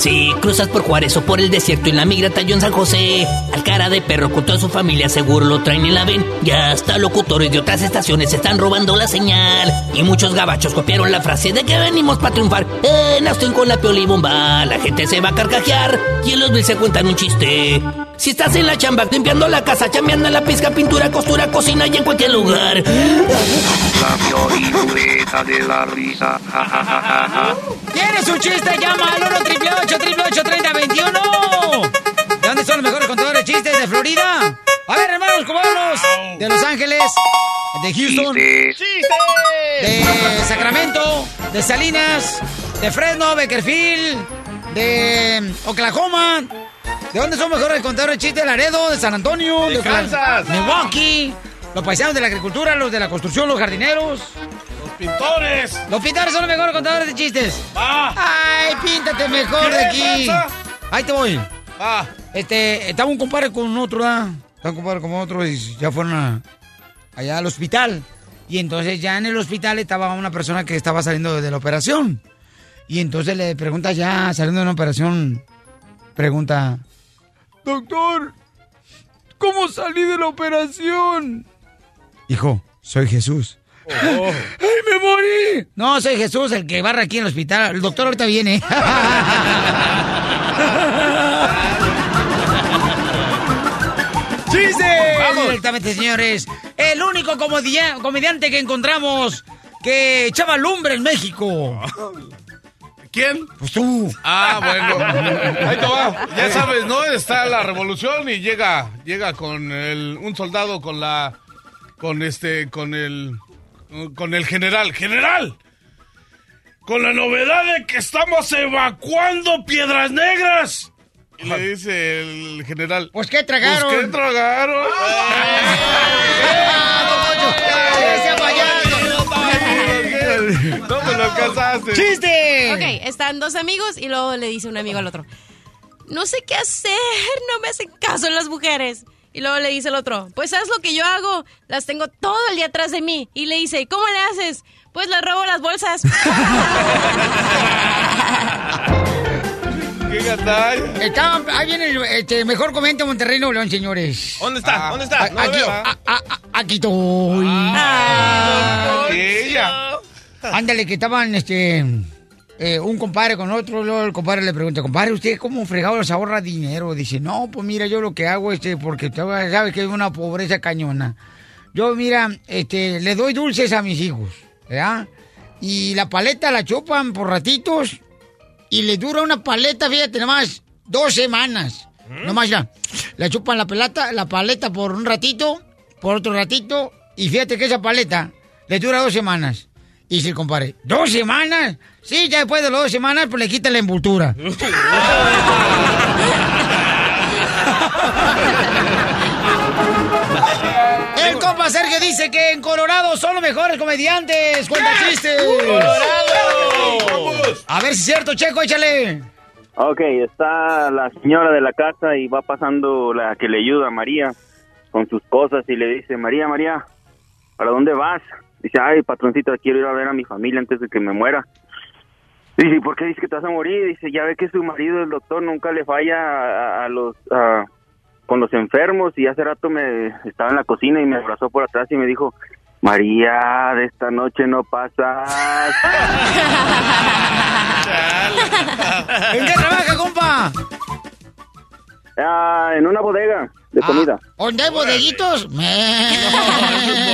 Si cruzas por Juárez o por el desierto en la migra talló en San José, al cara de perro con toda su familia seguro lo traen y la ven. Ya hasta locutores de otras estaciones están robando la señal. Y muchos gabachos copiaron la frase de que venimos para triunfar. En Austin con la pioli bomba, la gente se va a carcajear. Y en los Bills se cuentan un chiste. Si estás en la chamba, limpiando la casa, chambeando en la pizca, pintura, costura, cocina y en cualquier lugar. La de la risa. ¿Tienes un chiste? Llama al 1 888 3021 ¿De dónde son los mejores contadores de chistes? ¿De Florida? A ver, hermanos cubanos. De Los Ángeles. De Houston. De Sacramento. De Salinas. De Fresno, Beckerfield. De Oklahoma. ¿De dónde son mejores contadores de chistes? De Laredo, de San Antonio. De Kansas. Milwaukee. Los paisanos de la agricultura, los de la construcción, los jardineros. Los pintores. Los pintores son los mejores contadores de chistes. Va. Ay, píntate mejor de ¿Qué aquí. pasa? Ahí te voy. Va. Este, estaba un compadre con otro, ¿verdad? Estaba un compadre con otro y ya fueron a- allá al hospital. Y entonces ya en el hospital estaba una persona que estaba saliendo de la operación. Y entonces le pregunta ya, saliendo de una operación, pregunta, Doctor, ¿cómo salí de la operación? Hijo, soy Jesús. Oh. ¡Ay, me morí! No, soy Jesús, el que barra aquí en el hospital. El doctor ahorita viene. ¡Chiste! Vamos. Directamente, señores. El único comedia- comediante que encontramos que echaba lumbre en México. ¿Quién? Pues tú. Ah, bueno. Ahí te va. Ya sabes, ¿no? Está la revolución y llega, llega con el, un soldado con la, con este, con el, con el general. ¡General! Con la novedad de que estamos evacuando Piedras Negras. Y le dice el general. Pues, ¿qué tragaron? Pues, ¿qué tragaron? No me lo alcanzaste. ¡Chiste! Ok, están dos amigos y luego le dice un amigo al otro, no sé qué hacer, no me hacen caso las mujeres. Y luego le dice el otro, pues haz lo que yo hago, las tengo todo el día atrás de mí. Y le dice, ¿cómo le haces? Pues le robo las bolsas. ¡Qué gatalla! Está, ahí viene el este, mejor comediante de Monterrey, Nuevo León, señores. ¿Dónde está? Ah. ¿Dónde está? No aquí, a- a- a- aquí estoy. Ella. Ándale, que estaban, este, eh, un compadre con otro, luego el compadre le pregunta, compadre, ¿usted cómo fregado se ahorra dinero? Dice, no, pues mira, yo lo que hago, este, porque sabes que es una pobreza cañona. Yo, mira, este, le doy dulces a mis hijos, ¿verdad? Y la paleta la chupan por ratitos y le dura una paleta, fíjate, nomás, dos semanas. Nomás ya. Le chupan la pelata, la paleta por un ratito, por otro ratito, y fíjate que esa paleta le dura dos semanas. Y dice el compadre, ¿dos semanas? Sí, ya después de las dos semanas, pues le quitan la envoltura. El compa Sergio dice que en Colorado son los mejores comediantes. Cuenta chistes. A ver si es cierto, Checo, échale. Ok, está la señora de la casa y va pasando la que le ayuda a María con sus cosas y le dice, María, María, ¿para dónde vas? Dice, ay, patroncito, quiero ir a ver a mi familia antes de que me muera. Dice, ¿y por qué dice que te vas a morir? Dice, ya ve que su marido, el doctor, nunca le falla a, a los... a- con los enfermos y hace rato me estaba en la cocina y me abrazó por atrás y me dijo, María, de esta noche no pasas. ¿En qué trabaja, compa? Ah, en una bodega de comida. ¿Dónde hay bodeguitos?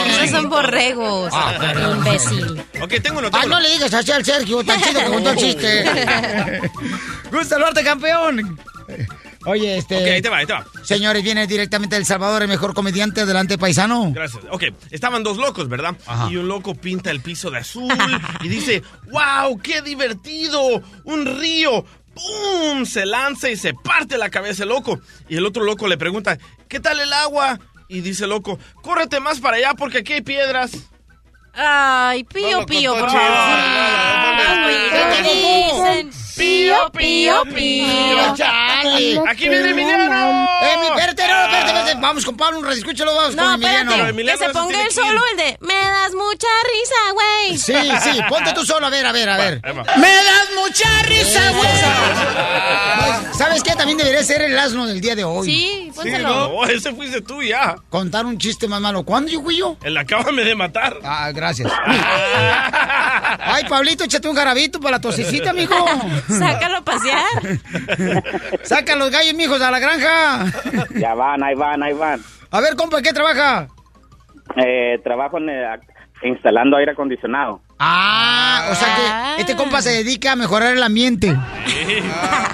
Esos son borregos. Ah. Imbécil. Ok, tengo uno. Ay, no le digas así al Sergio, tan chido que contó el chiste. Gusto saludarte, campeón. Oye, este... Ok, ahí te va, ahí te va. Señores, viene directamente de El Salvador, el mejor comediante. Adelante, paisano. Gracias. Ok, estaban dos locos, ¿verdad? Ajá. Y un loco pinta el piso de azul y dice, wow, qué divertido, un río. ¡Pum! Se lanza y se parte la cabeza el loco. Y el otro loco le pregunta, ¿qué tal el agua? Y dice loco, córrete más para allá porque aquí hay piedras. Ay, pío, No, pío, con pío, pío, pío. ¡Chale! ¡Aquí viene Emiliano! ¡Eh, mi, espérate, no, espérate, espérate. Vamos con Pablo, un radio, escúchalo, vamos No, con Emiliano. espérate, Emiliano que se ponga ir. solo el de Me das mucha risa, güey. Sí, sí, ponte tú solo, a ver, a ver, a ver. va. ¡Me das mucha risa, güey! ¿Sabes qué? También debería ser el asno del día de hoy. Sí, pónselo. No, ese fuiste tú ya. Contar un chiste más malo. ¿Cuándo yo fui yo? Él acábame de matar. Ah, gracias. Ay, Pablito, échate un garabito para la tosecita, mijo. Sácalo a pasear. Saca los gallos, mijos, a la granja. Ya van, ahí van, ahí van. A ver, compa, ¿en ¿qué trabaja? Eh, trabajo en, eh, instalando aire acondicionado. Ah, o sea que este compa se dedica a mejorar el ambiente. Sí.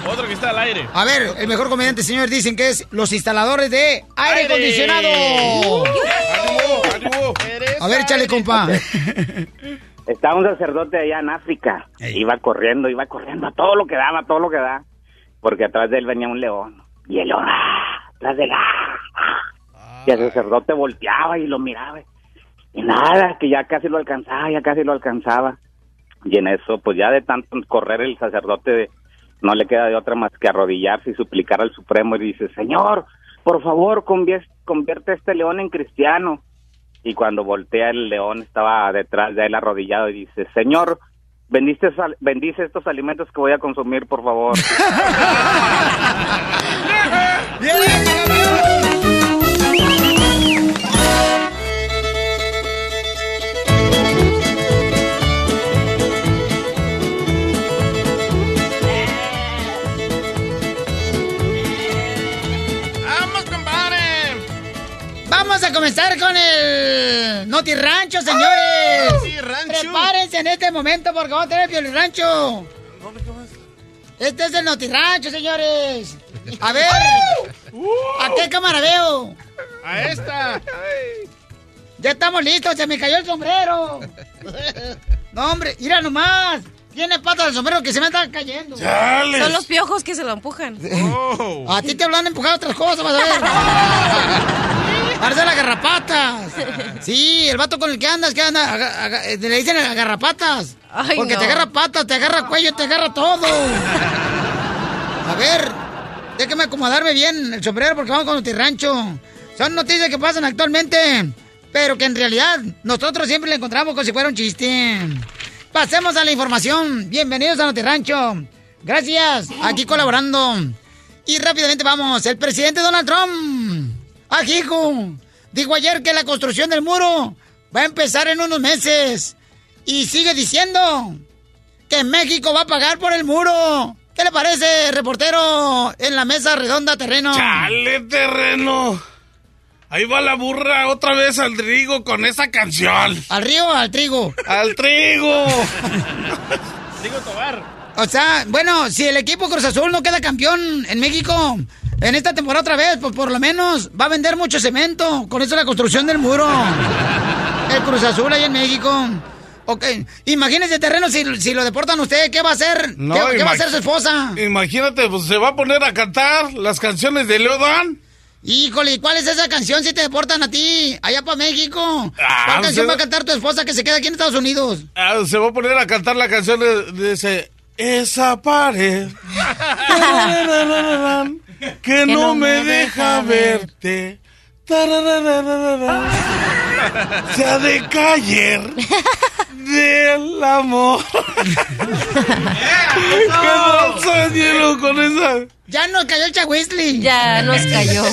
Otro que está al aire. A ver, el mejor comediante, señor, dicen que es los instaladores de aire Aire. acondicionado. ¡Ánimo, ánimo! A ver, échale, compa. Estaba un sacerdote allá en África. Ey. Iba corriendo, iba corriendo a todo lo que daba, a todo lo que da. Porque atrás de él venía un león. Y el león, ¡ah! atrás de él, ¡ah! Y el sacerdote volteaba y lo miraba. Y nada, que ya casi lo alcanzaba, ya casi lo alcanzaba. Y en eso, pues ya de tanto correr el sacerdote, no le queda de otra más que arrodillarse y suplicar al Supremo. Y dice, Señor, por favor, convier- convierte a este león en cristiano. Y cuando voltea el león estaba detrás de él arrodillado y dice, Señor, bendice, sal- bendice estos alimentos que voy a consumir, por favor. Vamos a comenzar con el Noti Rancho, señores. Sí, rancho. Prepárense en este momento porque vamos a tener el Rancho. Este es el Noti Rancho, señores. A ver, ¿a qué cámara veo? A esta. Ya estamos listos, se me cayó el sombrero. No, hombre, mira nomás. Tiene patas el sombrero que se me está cayendo. Son los piojos que se lo empujan. Oh. A ti te lo han empujado otras cosas, vas a ver. Parece las garrapatas. Sí, el vato con el que andas, que anda, aga- aga- eh, le dicen garrapatas. Ay, porque no. te agarra patas, te agarra cuello, te agarra todo. A ver, déjame acomodarme bien el sombrero porque vamos con el rancho. Son noticias que pasan actualmente, pero que en realidad nosotros siempre le encontramos como si fuera un chiste. Pasemos a la información. Bienvenidos a Rancho. Gracias. Aquí colaborando. Y rápidamente vamos. El presidente Donald Trump. Ajijo. Dijo ayer que la construcción del muro va a empezar en unos meses. Y sigue diciendo que México va a pagar por el muro. ¿Qué le parece, reportero, en la mesa redonda terreno? ¡Chale, terreno! Ahí va la burra otra vez al trigo con esa canción. ¿Al río o al trigo? ¡Al trigo! Digo Tobar. O sea, bueno, si el equipo Cruz Azul no queda campeón en México en esta temporada otra vez, pues por lo menos va a vender mucho cemento. Con eso la construcción del muro. El Cruz Azul ahí en México. Ok, imagínese terreno si, si lo deportan usted, ¿qué va a hacer? No, ¿Qué, qué va a hacer su esposa? Imagínate, pues se va a poner a cantar las canciones de Leodán. Híjole, ¿y ¿cuál es esa canción si te deportan a ti? Allá para México. Ah, ¿Cuál canción se- va a cantar tu esposa que se queda aquí en Estados Unidos? Ah, se va a poner a cantar la canción de, de ese Esa pared que no me deja verte. Tarararararán, Se ha de caer del amor. ¿Qué pasa, Ñero, con esa? Ya nos cayó el chagüisli. Ya nos cayó.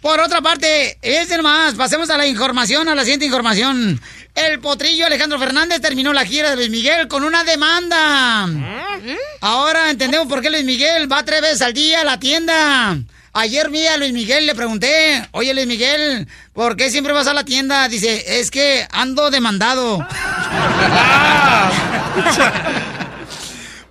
Por otra parte, es más, pasemos a la información, a la siguiente información. El potrillo Alejandro Fernández terminó la gira de Luis Miguel con una demanda. Ahora entendemos por qué Luis Miguel va tres veces al día a la tienda. Ayer vi a Luis Miguel, le pregunté, oye Luis Miguel, ¿por qué siempre vas a la tienda? Dice, es que ando demandado.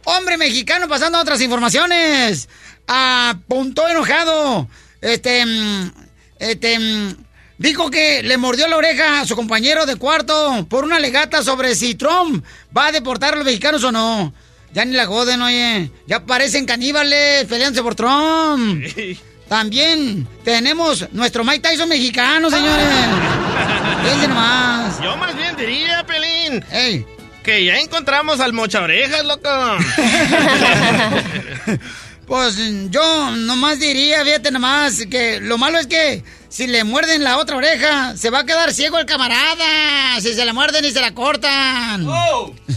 Hombre mexicano pasando a otras informaciones. Apuntó enojado. Este, mm, este, mm, dijo que le mordió la oreja a su compañero de cuarto por una legata sobre si Trump va a deportar a los mexicanos o no. Ya ni la joden, oye. Ya parecen caníbales peleándose por Trump. También tenemos nuestro Mike Tyson mexicano, señores. Fíjense nomás. Yo más bien diría, Pelín. Ey. Que ya encontramos al mocha orejas, loco. Pues yo nomás diría, fíjate nomás, que lo malo es que si le muerden la otra oreja, se va a quedar ciego el camarada. Si se la muerden y se la cortan.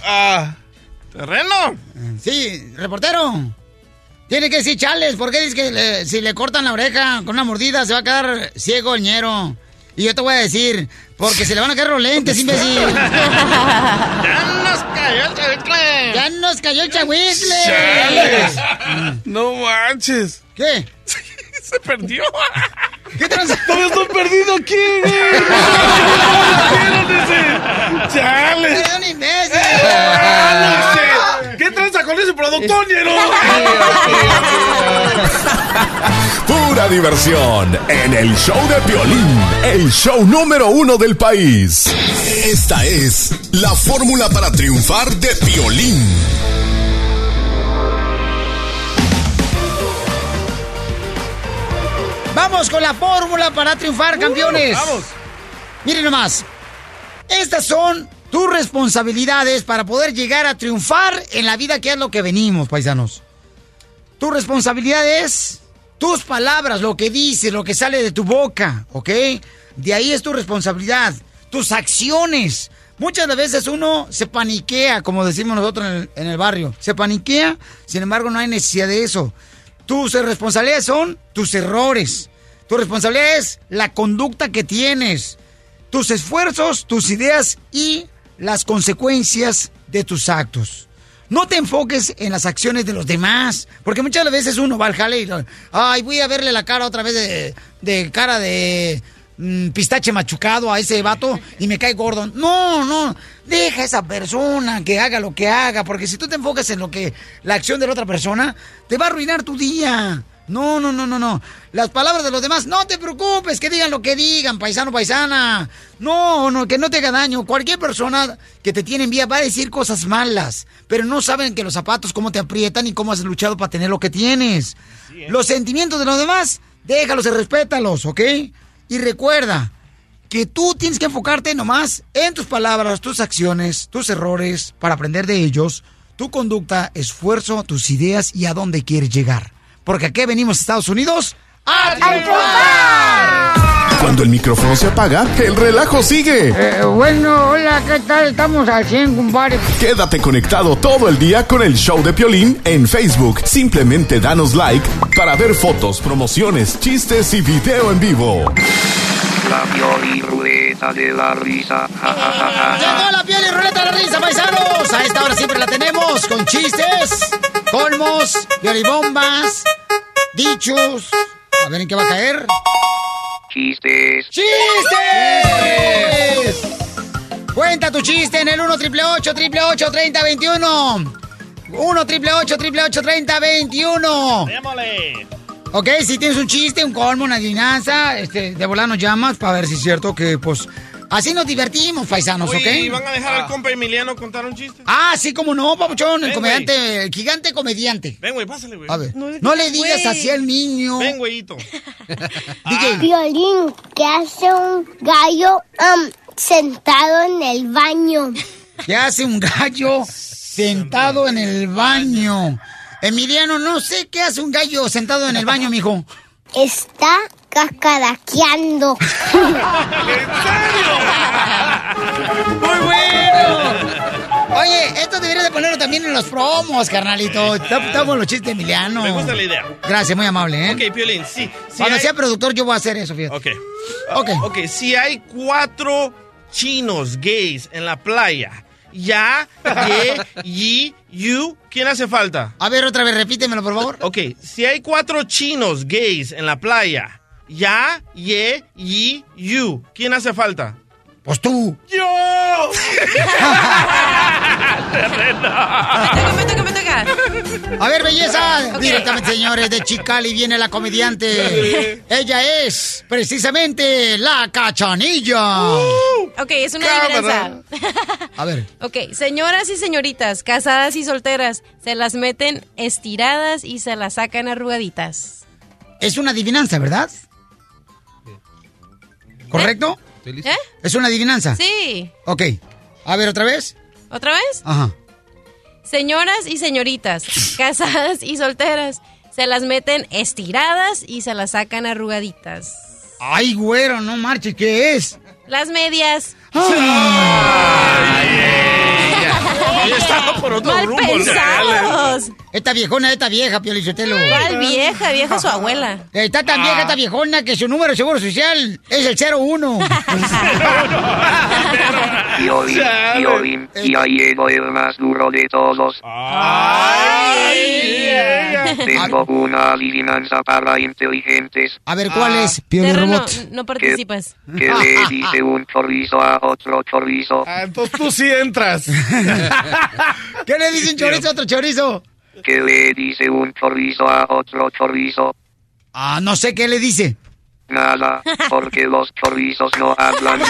Ah, ¿Terreno? Sí, reportero. Tiene que decir chales, porque dice que le- si le cortan la oreja con una mordida se va a quedar ciego el ñero. Y yo te voy a decir, porque se le van a caer los lentes, imbécil. ¡Ya nos cayó el chavicle! ¡Ya nos cayó el! Chales. No manches. ¿Qué? Se perdió. ¿Qué tranza? Todavía estoy perdido aquí, sé. ¿Qué tranza con ese productor, Ñero? Pura diversión en el show de Piolín, el show número uno del país. Esta es la fórmula para triunfar de Piolín. Vamos con la fórmula para triunfar, campeones. vamos. Miren nomás. Estas son tus responsabilidades para poder llegar a triunfar en la vida, que es lo que venimos, paisanos. Tu responsabilidad es tus palabras, lo que dices, lo que sale de tu boca, ¿ok? De ahí es tu responsabilidad. Tus acciones. Muchas de veces uno se paniquea, como decimos nosotros en el, en el barrio. Se paniquea, sin embargo no hay necesidad de eso. Tus responsabilidades son tus errores. Tu responsabilidad es la conducta que tienes, tus esfuerzos, tus ideas y las consecuencias de tus actos. No te enfoques en las acciones de los demás, porque muchas veces uno va al jale y, ay, voy a verle la cara otra vez de, de cara de mm, pistache machucado a ese vato y me cae gordo. No, no, deja a esa persona que haga lo que haga, porque si tú te enfocas en lo que la acción de la otra persona, te va a arruinar tu día. No, no, no, no, no. Las palabras de los demás, no te preocupes, que digan lo que digan, paisano, paisana. No, no, que no te haga daño. Cualquier persona que te tiene envidia va a decir cosas malas, pero no saben que los zapatos cómo te aprietan y cómo has luchado para tener lo que tienes. Los sentimientos de los demás, déjalos y respétalos, ¿ok? Y recuerda que tú tienes que enfocarte nomás en tus palabras, tus acciones, tus errores, para aprender de ellos, tu conducta, esfuerzo, tus ideas y a dónde quieres llegar. Porque aquí venimos a Estados Unidos a triunfar. Cuando el micrófono se apaga, el relajo sigue. Eh, bueno, hola, ¿qué tal? Estamos al 100, compadre. Quédate conectado todo el día con el show de Piolín en Facebook. Simplemente danos like para ver fotos, promociones, chistes y video en vivo. La Pioli Ruleta de la Risa. Ja, ja, ja, ja, Llegó la piel y ruleta de la risa, paisanos. A esta hora siempre la tenemos con chistes, colmos, violibombas, dichos. A ver en qué va a caer. Chistes. ¡Chistes! Cuenta tu chiste en el 1 triple 8 triple 8 30 21. 1 triple 8 triple 8 30 21. Démosle. Ok, si tienes un chiste, un colmo, una adivinanza, este, de volar nos llamas para ver si es cierto que, pues, Así nos divertimos, paisanos, Oye, ¿y ¿ok? van a dejar al compa Emiliano contar un chiste? Ah, sí, como no, papuchón, el Ven, comediante, el gigante comediante. Ven, güey, pásale, güey. A ver, no le digas así al niño. Ven, güeyito. DJ. Violín, ¿qué hace un gallo am, sentado en el baño? ¿Qué hace un gallo sentado en el baño? Emiliano, no sé qué hace un gallo sentado en el baño, mijo. Está cacaraqueando. ¡Muy bueno! Oye, esto debería de ponerlo también en los promos, carnalito. Estamos los chistes de Emiliano. Me gusta la idea. Gracias, muy amable, ¿eh? Ok, Piolín, sí. Cuando hay- sea productor, yo voy a hacer eso, fíjate. Ok. Ok. Ok, si hay cuatro chinos gays en la playa, ya, ye, yi, yu, ¿quién hace falta? A ver, otra vez, repítemelo, por favor. Ok, si hay cuatro chinos gays en la playa, ya, ye, yi, yu, ¿quién hace falta? Pues tú. ¡Yo! Me toca, me toca. A ver, belleza. Directamente, señores, de Chicali viene la comediante. Ella es precisamente la cachanilla. Ok, es una Cámara. adivinanza. A ver. Ok, señoras y señoritas, casadas y solteras, se las meten estiradas y se las sacan arrugaditas. Es una adivinanza, ¿verdad? ¿Correcto? ¿Eh? ¿Es una adivinanza? Sí. Ok. A ver, otra vez. ¿Otra vez? Ajá. Señoras y señoritas, casadas y solteras, se las meten estiradas y se las sacan arrugaditas. Ay, güero, no marches, ¿qué es? Las medias. Estaba por otro Mal rumbo. pensados. Esta viejona, esta vieja, Piolichotelo. ¿Cuál vieja? Vieja su abuela. Está tan vieja esta viejona que su número de seguro social es el 01. Violín, violín, ya llegó el más duro de todos. Tengo una adivinanza para inteligentes. A ver, ¿cuál Ah. es, Pioli Robot? no participas. Que le dice un chorizo a otro chorizo. Ah, entonces tú sí entras. ¿Qué le dice un chorizo a otro chorizo? Que le dice un chorizo a otro chorizo. Ah, no sé qué le dice. Nada, porque los chorizos no hablan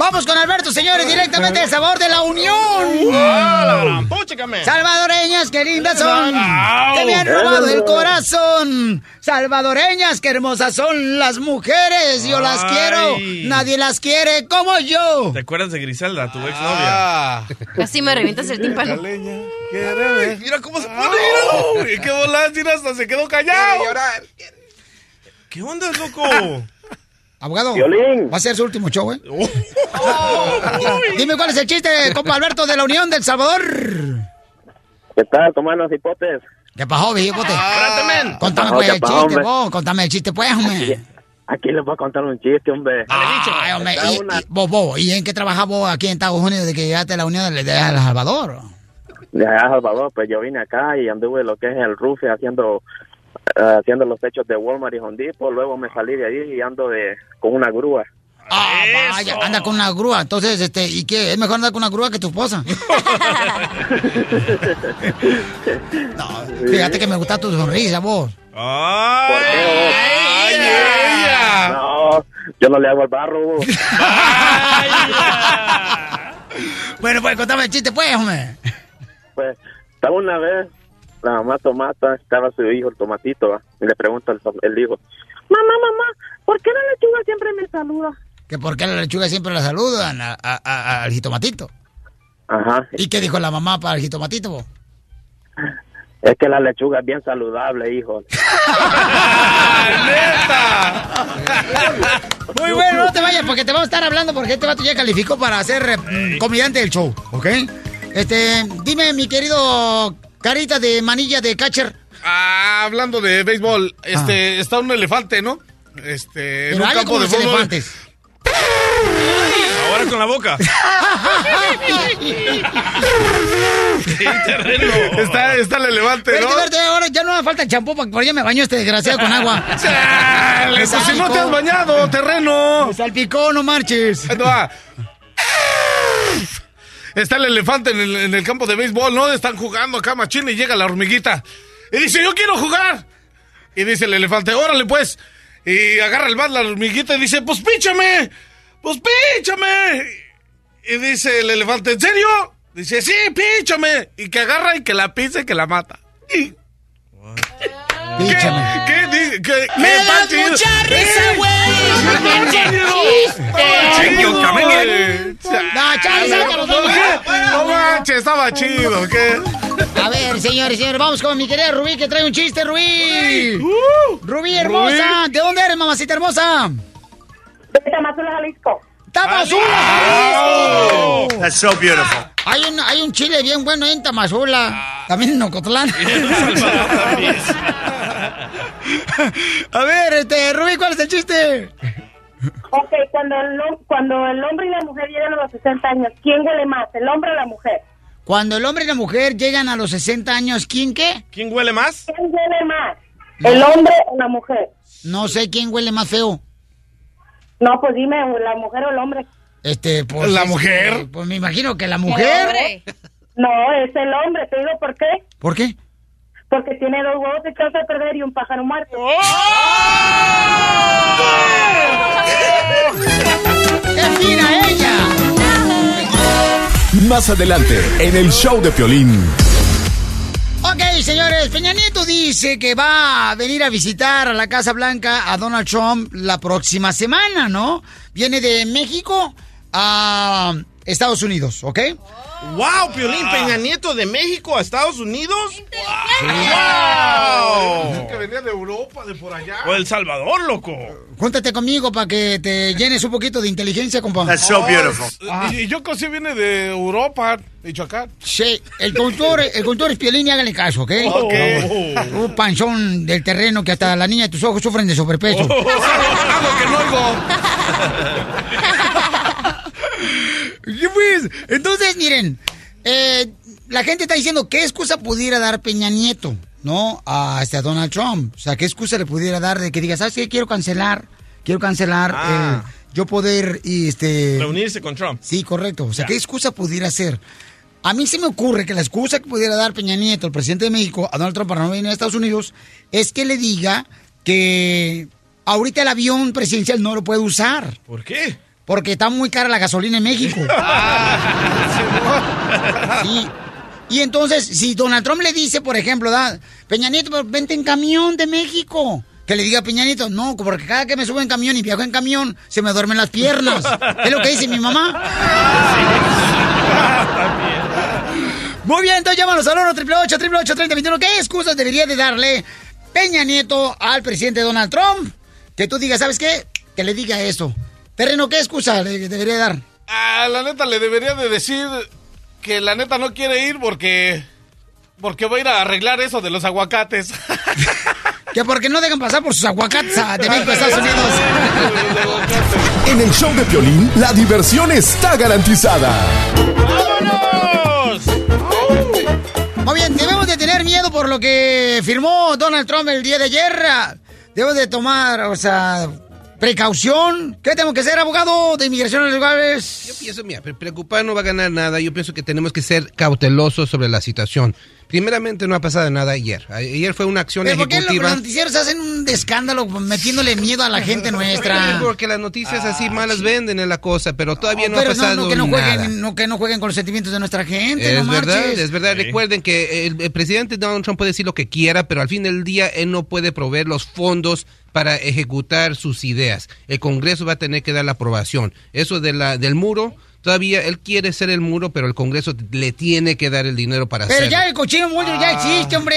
Vamos con Alberto, señores, directamente del sabor de la Unión. ¡Ah, la! Salvadoreñas, qué lindas son. Que me han robado el corazón. Salvadoreñas, qué hermosas son las mujeres. Yo las quiero. Nadie las quiere como yo. ¿Te acuerdas de Griselda, tu exnovia? Ah, Casi me revientas el tímpano. Ay, Mira cómo se pone, qué volás, mira, hasta se quedó callado. ¿Qué onda, loco? Abogado, Violín. va a ser su último show, ¿eh? Dime cuál es el chiste, compa Alberto de la Unión del Salvador. ¿Qué tal, tomanos hipotes? ¿Qué pasó, viejote? Espérate, men. Contame ¿Qué pues pasó, el chiste, hombre? vos. Contame el chiste, pues, hombre. Aquí les voy a contar un chiste, hombre. Ay, hombre. Y, una- y- vos, vos, ¿y en qué trabajas vos aquí en Estados Unidos de que llegaste a la Unión de, de El Salvador? De allá a Salvador, pues yo vine acá y anduve lo que es el roof haciendo haciendo los techos de Walmart y Home Depot. Luego me salí de ahí y ando de con una grúa. Ah, vaya, anda con una grúa. Entonces, este, ¿y qué? ¿Es mejor andar con una grúa que tu esposa? no, fíjate que me gusta tu sonrisa, vos. ¡Ay! Ay, ella. No, yo no le hago al barro. Bueno, pues contame el chiste, pues, hombre. Pues, estaba una vez, la mamá Tomata, estaba su hijo, el Tomatito, ¿va? y le pregunta el, el hijo, mamá, mamá, ¿por qué la lechuga siempre me saluda? Que por qué la lechuga siempre la saludan a- a- a- al jitomatito. Ajá, ¿Y qué dijo la mamá para el jitomatito, es que la lechuga es bien saludable, hijo. Muy bueno, no te vayas porque te vamos a estar hablando porque este vato ya calificó para ser eh, comediante del show, ¿ok? Este, dime, mi querido carita de manilla de catcher. Ah, hablando de béisbol, este, está un elefante, ¿no? Este, en un campo de fútbol. elefantes. Ahora con la boca. Está, está el elefante, ¿no? verte, ahora ya no me falta el champú porque por ya me bañó este desgraciado con agua. Chale, pues si no te has bañado, terreno. Me salpicó, no marches. Te va. Está el elefante en el, campo de béisbol, ¿no? Están jugando acá machín y llega la hormiguita. Y dice, yo quiero jugar. Y dice el elefante, órale pues. Y agarra el bat la hormiguita y dice, pues píchame, pues píchame. Y dice el elefante, ¿en serio? Dice, sí, píchame. Y que agarra y que la pisa y que la mata. Píchame. ¿Qué? ¿Qué? ¿Qué? ¡Me ¿Qué das chido? mucha risa, ¡Eh! güey! ¡Chiste! Chiquio, Güey. No, chale, sácalo, No, sácalo. No manches, estaba chido, ¿qué? A ver, señores, señores, vamos con mi querida Rubí que trae un chiste, Rubí. Uh, Rubí hermosa, ¿de dónde eres, mamacita hermosa? De Tamazula, Jalisco. ¡Tamazula, Jalisco! That's so beautiful. Hay un, hay un chile bien bueno en Tamazula, también en Ocotlán. A ver, este, Rubí, ¿cuál es el chiste? Ok, cuando el, cuando el hombre y la mujer llegan a los 60 años, ¿quién huele más, el hombre o la mujer? Cuando el hombre y la mujer llegan a los 60 años, ¿quién qué? ¿Quién huele más? ¿Quién huele más, el hombre o la mujer? No sé quién huele más feo. No, pues dime, la mujer o el hombre. Este, pues. ¿La mujer? Pues me imagino que la mujer. No, es el hombre, te digo por qué. ¿Por qué? Porque tiene dos huevos de casa a perder y un pájaro muerto. ¡Qué fina ella! Más adelante, en el show de Piolín. Ok, señores, Peña Nieto dice que va a venir a visitar a la Casa Blanca a Donald Trump la próxima semana, ¿no? Viene de México a Estados Unidos, ¿ok? ¡Wow! Piolín Peña Nieto de México a Estados Unidos. ¡Wow! Que venía de Europa, de por allá. O El Salvador, loco. Júntate conmigo para que te llenes un poquito de inteligencia, compa. That's so beautiful. Y, y yo casi viene de Europa, Michoacán. Sí, el conductor, el conductor es Piolín y hágale caso, ¿ok? Ok. Un panzón del terreno que hasta la niña de tus ojos sufren de sobrepeso. Algo que no oigo. ¿Qué pues? Entonces, miren, eh, la gente está diciendo qué excusa pudiera dar Peña Nieto, ¿no? A, este, a Donald Trump. O sea, qué excusa le pudiera dar de que diga, ¿sabes qué? Quiero cancelar, quiero cancelar, Ah. eh, yo poder, y este... Reunirse con Trump. Sí, correcto. O sea. ¿qué excusa pudiera ser? A mí se me ocurre que la excusa que pudiera dar Peña Nieto, el presidente de México, a Donald Trump para no venir a Estados Unidos, es que le diga que ahorita el avión presidencial no lo puede usar. ¿Por qué? Porque está muy cara la gasolina en México. Sí. Y entonces, si Donald Trump le dice, por ejemplo, da, Peña Nieto, pero vente en camión de México. Que le diga a Peña Nieto, no, porque cada que me subo en camión y viajo en camión, se me duermen las piernas. Es lo que dice mi mamá. Muy bien, entonces llámanos al 1 888 3021 ¿Qué excusas debería de darle Peña Nieto al presidente Donald Trump? Que tú digas, ¿sabes qué? Que le diga eso. Terreno, ¿qué excusa le debería dar? Ah, la neta le debería de decir que la neta no quiere ir porque porque va a ir a arreglar eso de los aguacates. Que porque no dejan pasar por sus aguacates a- de México a Estados Unidos. En el show de Piolín, la diversión está garantizada. Muy bien, debemos de tener miedo por lo que firmó Donald Trump el día de ayer. Debemos de tomar, o sea, precaución. ¿Qué tengo que hacer, abogado de inmigración legales? Yo pienso, mira, pre- preocupar no va a ganar nada. Yo pienso que tenemos que ser cautelosos sobre la situación. Primeramente, no ha pasado nada ayer. Ayer fue una acción ¿Pero por qué lo- ejecutiva. los noticieros hacen un escándalo metiéndole miedo a la gente nuestra? Porque las noticias así malas venden en la cosa, pero todavía no, Pero ha pasado no, que no nada. jueguen, no, que no jueguen con los sentimientos de nuestra gente, Es no verdad, marches. es verdad. Recuerden que el, el presidente Donald Trump puede decir lo que quiera, pero al fin del día él no puede proveer los fondos para ejecutar sus ideas. El Congreso va a tener que dar la aprobación. Eso de la, del muro, todavía él quiere ser el muro, pero el Congreso le tiene que dar el dinero para Pero hacerlo. ya el cochino mundo ya existe, hombre.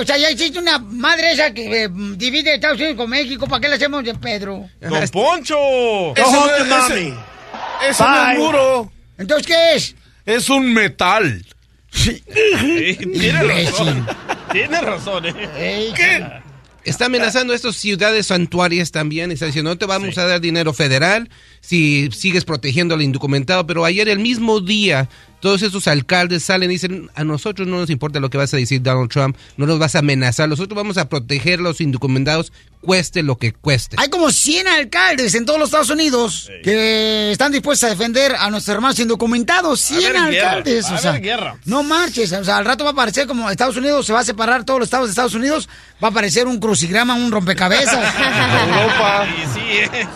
O sea, ya existe una madre esa que eh, divide Estados Unidos con México. ¿Para qué le hacemos de Pedro? ¡Don Poncho! Ese no es- ese- ese no es muro. ¿Entonces qué es? Es un metal. Tiene razón. Tiene razón, ¿eh? ¿Qué? Está amenazando a estas ciudades santuarias también. Está diciendo, no te vamos a dar dinero federal si sigues protegiendo al indocumentado. Pero ayer, el mismo día todos esos alcaldes salen y dicen, a nosotros no nos importa lo que vas a decir Donald Trump, no nos vas a amenazar, nosotros vamos a proteger a los indocumentados, cueste lo que cueste. Hay como 100 alcaldes en todos los Estados Unidos que están dispuestos a defender a nuestros hermanos indocumentados. 100 haber guerra, alcaldes. o sea, guerra. No marches. O sea, al rato va a aparecer como Estados Unidos se va a separar todos los estados de Estados Unidos. Va a aparecer un crucigrama, un rompecabezas.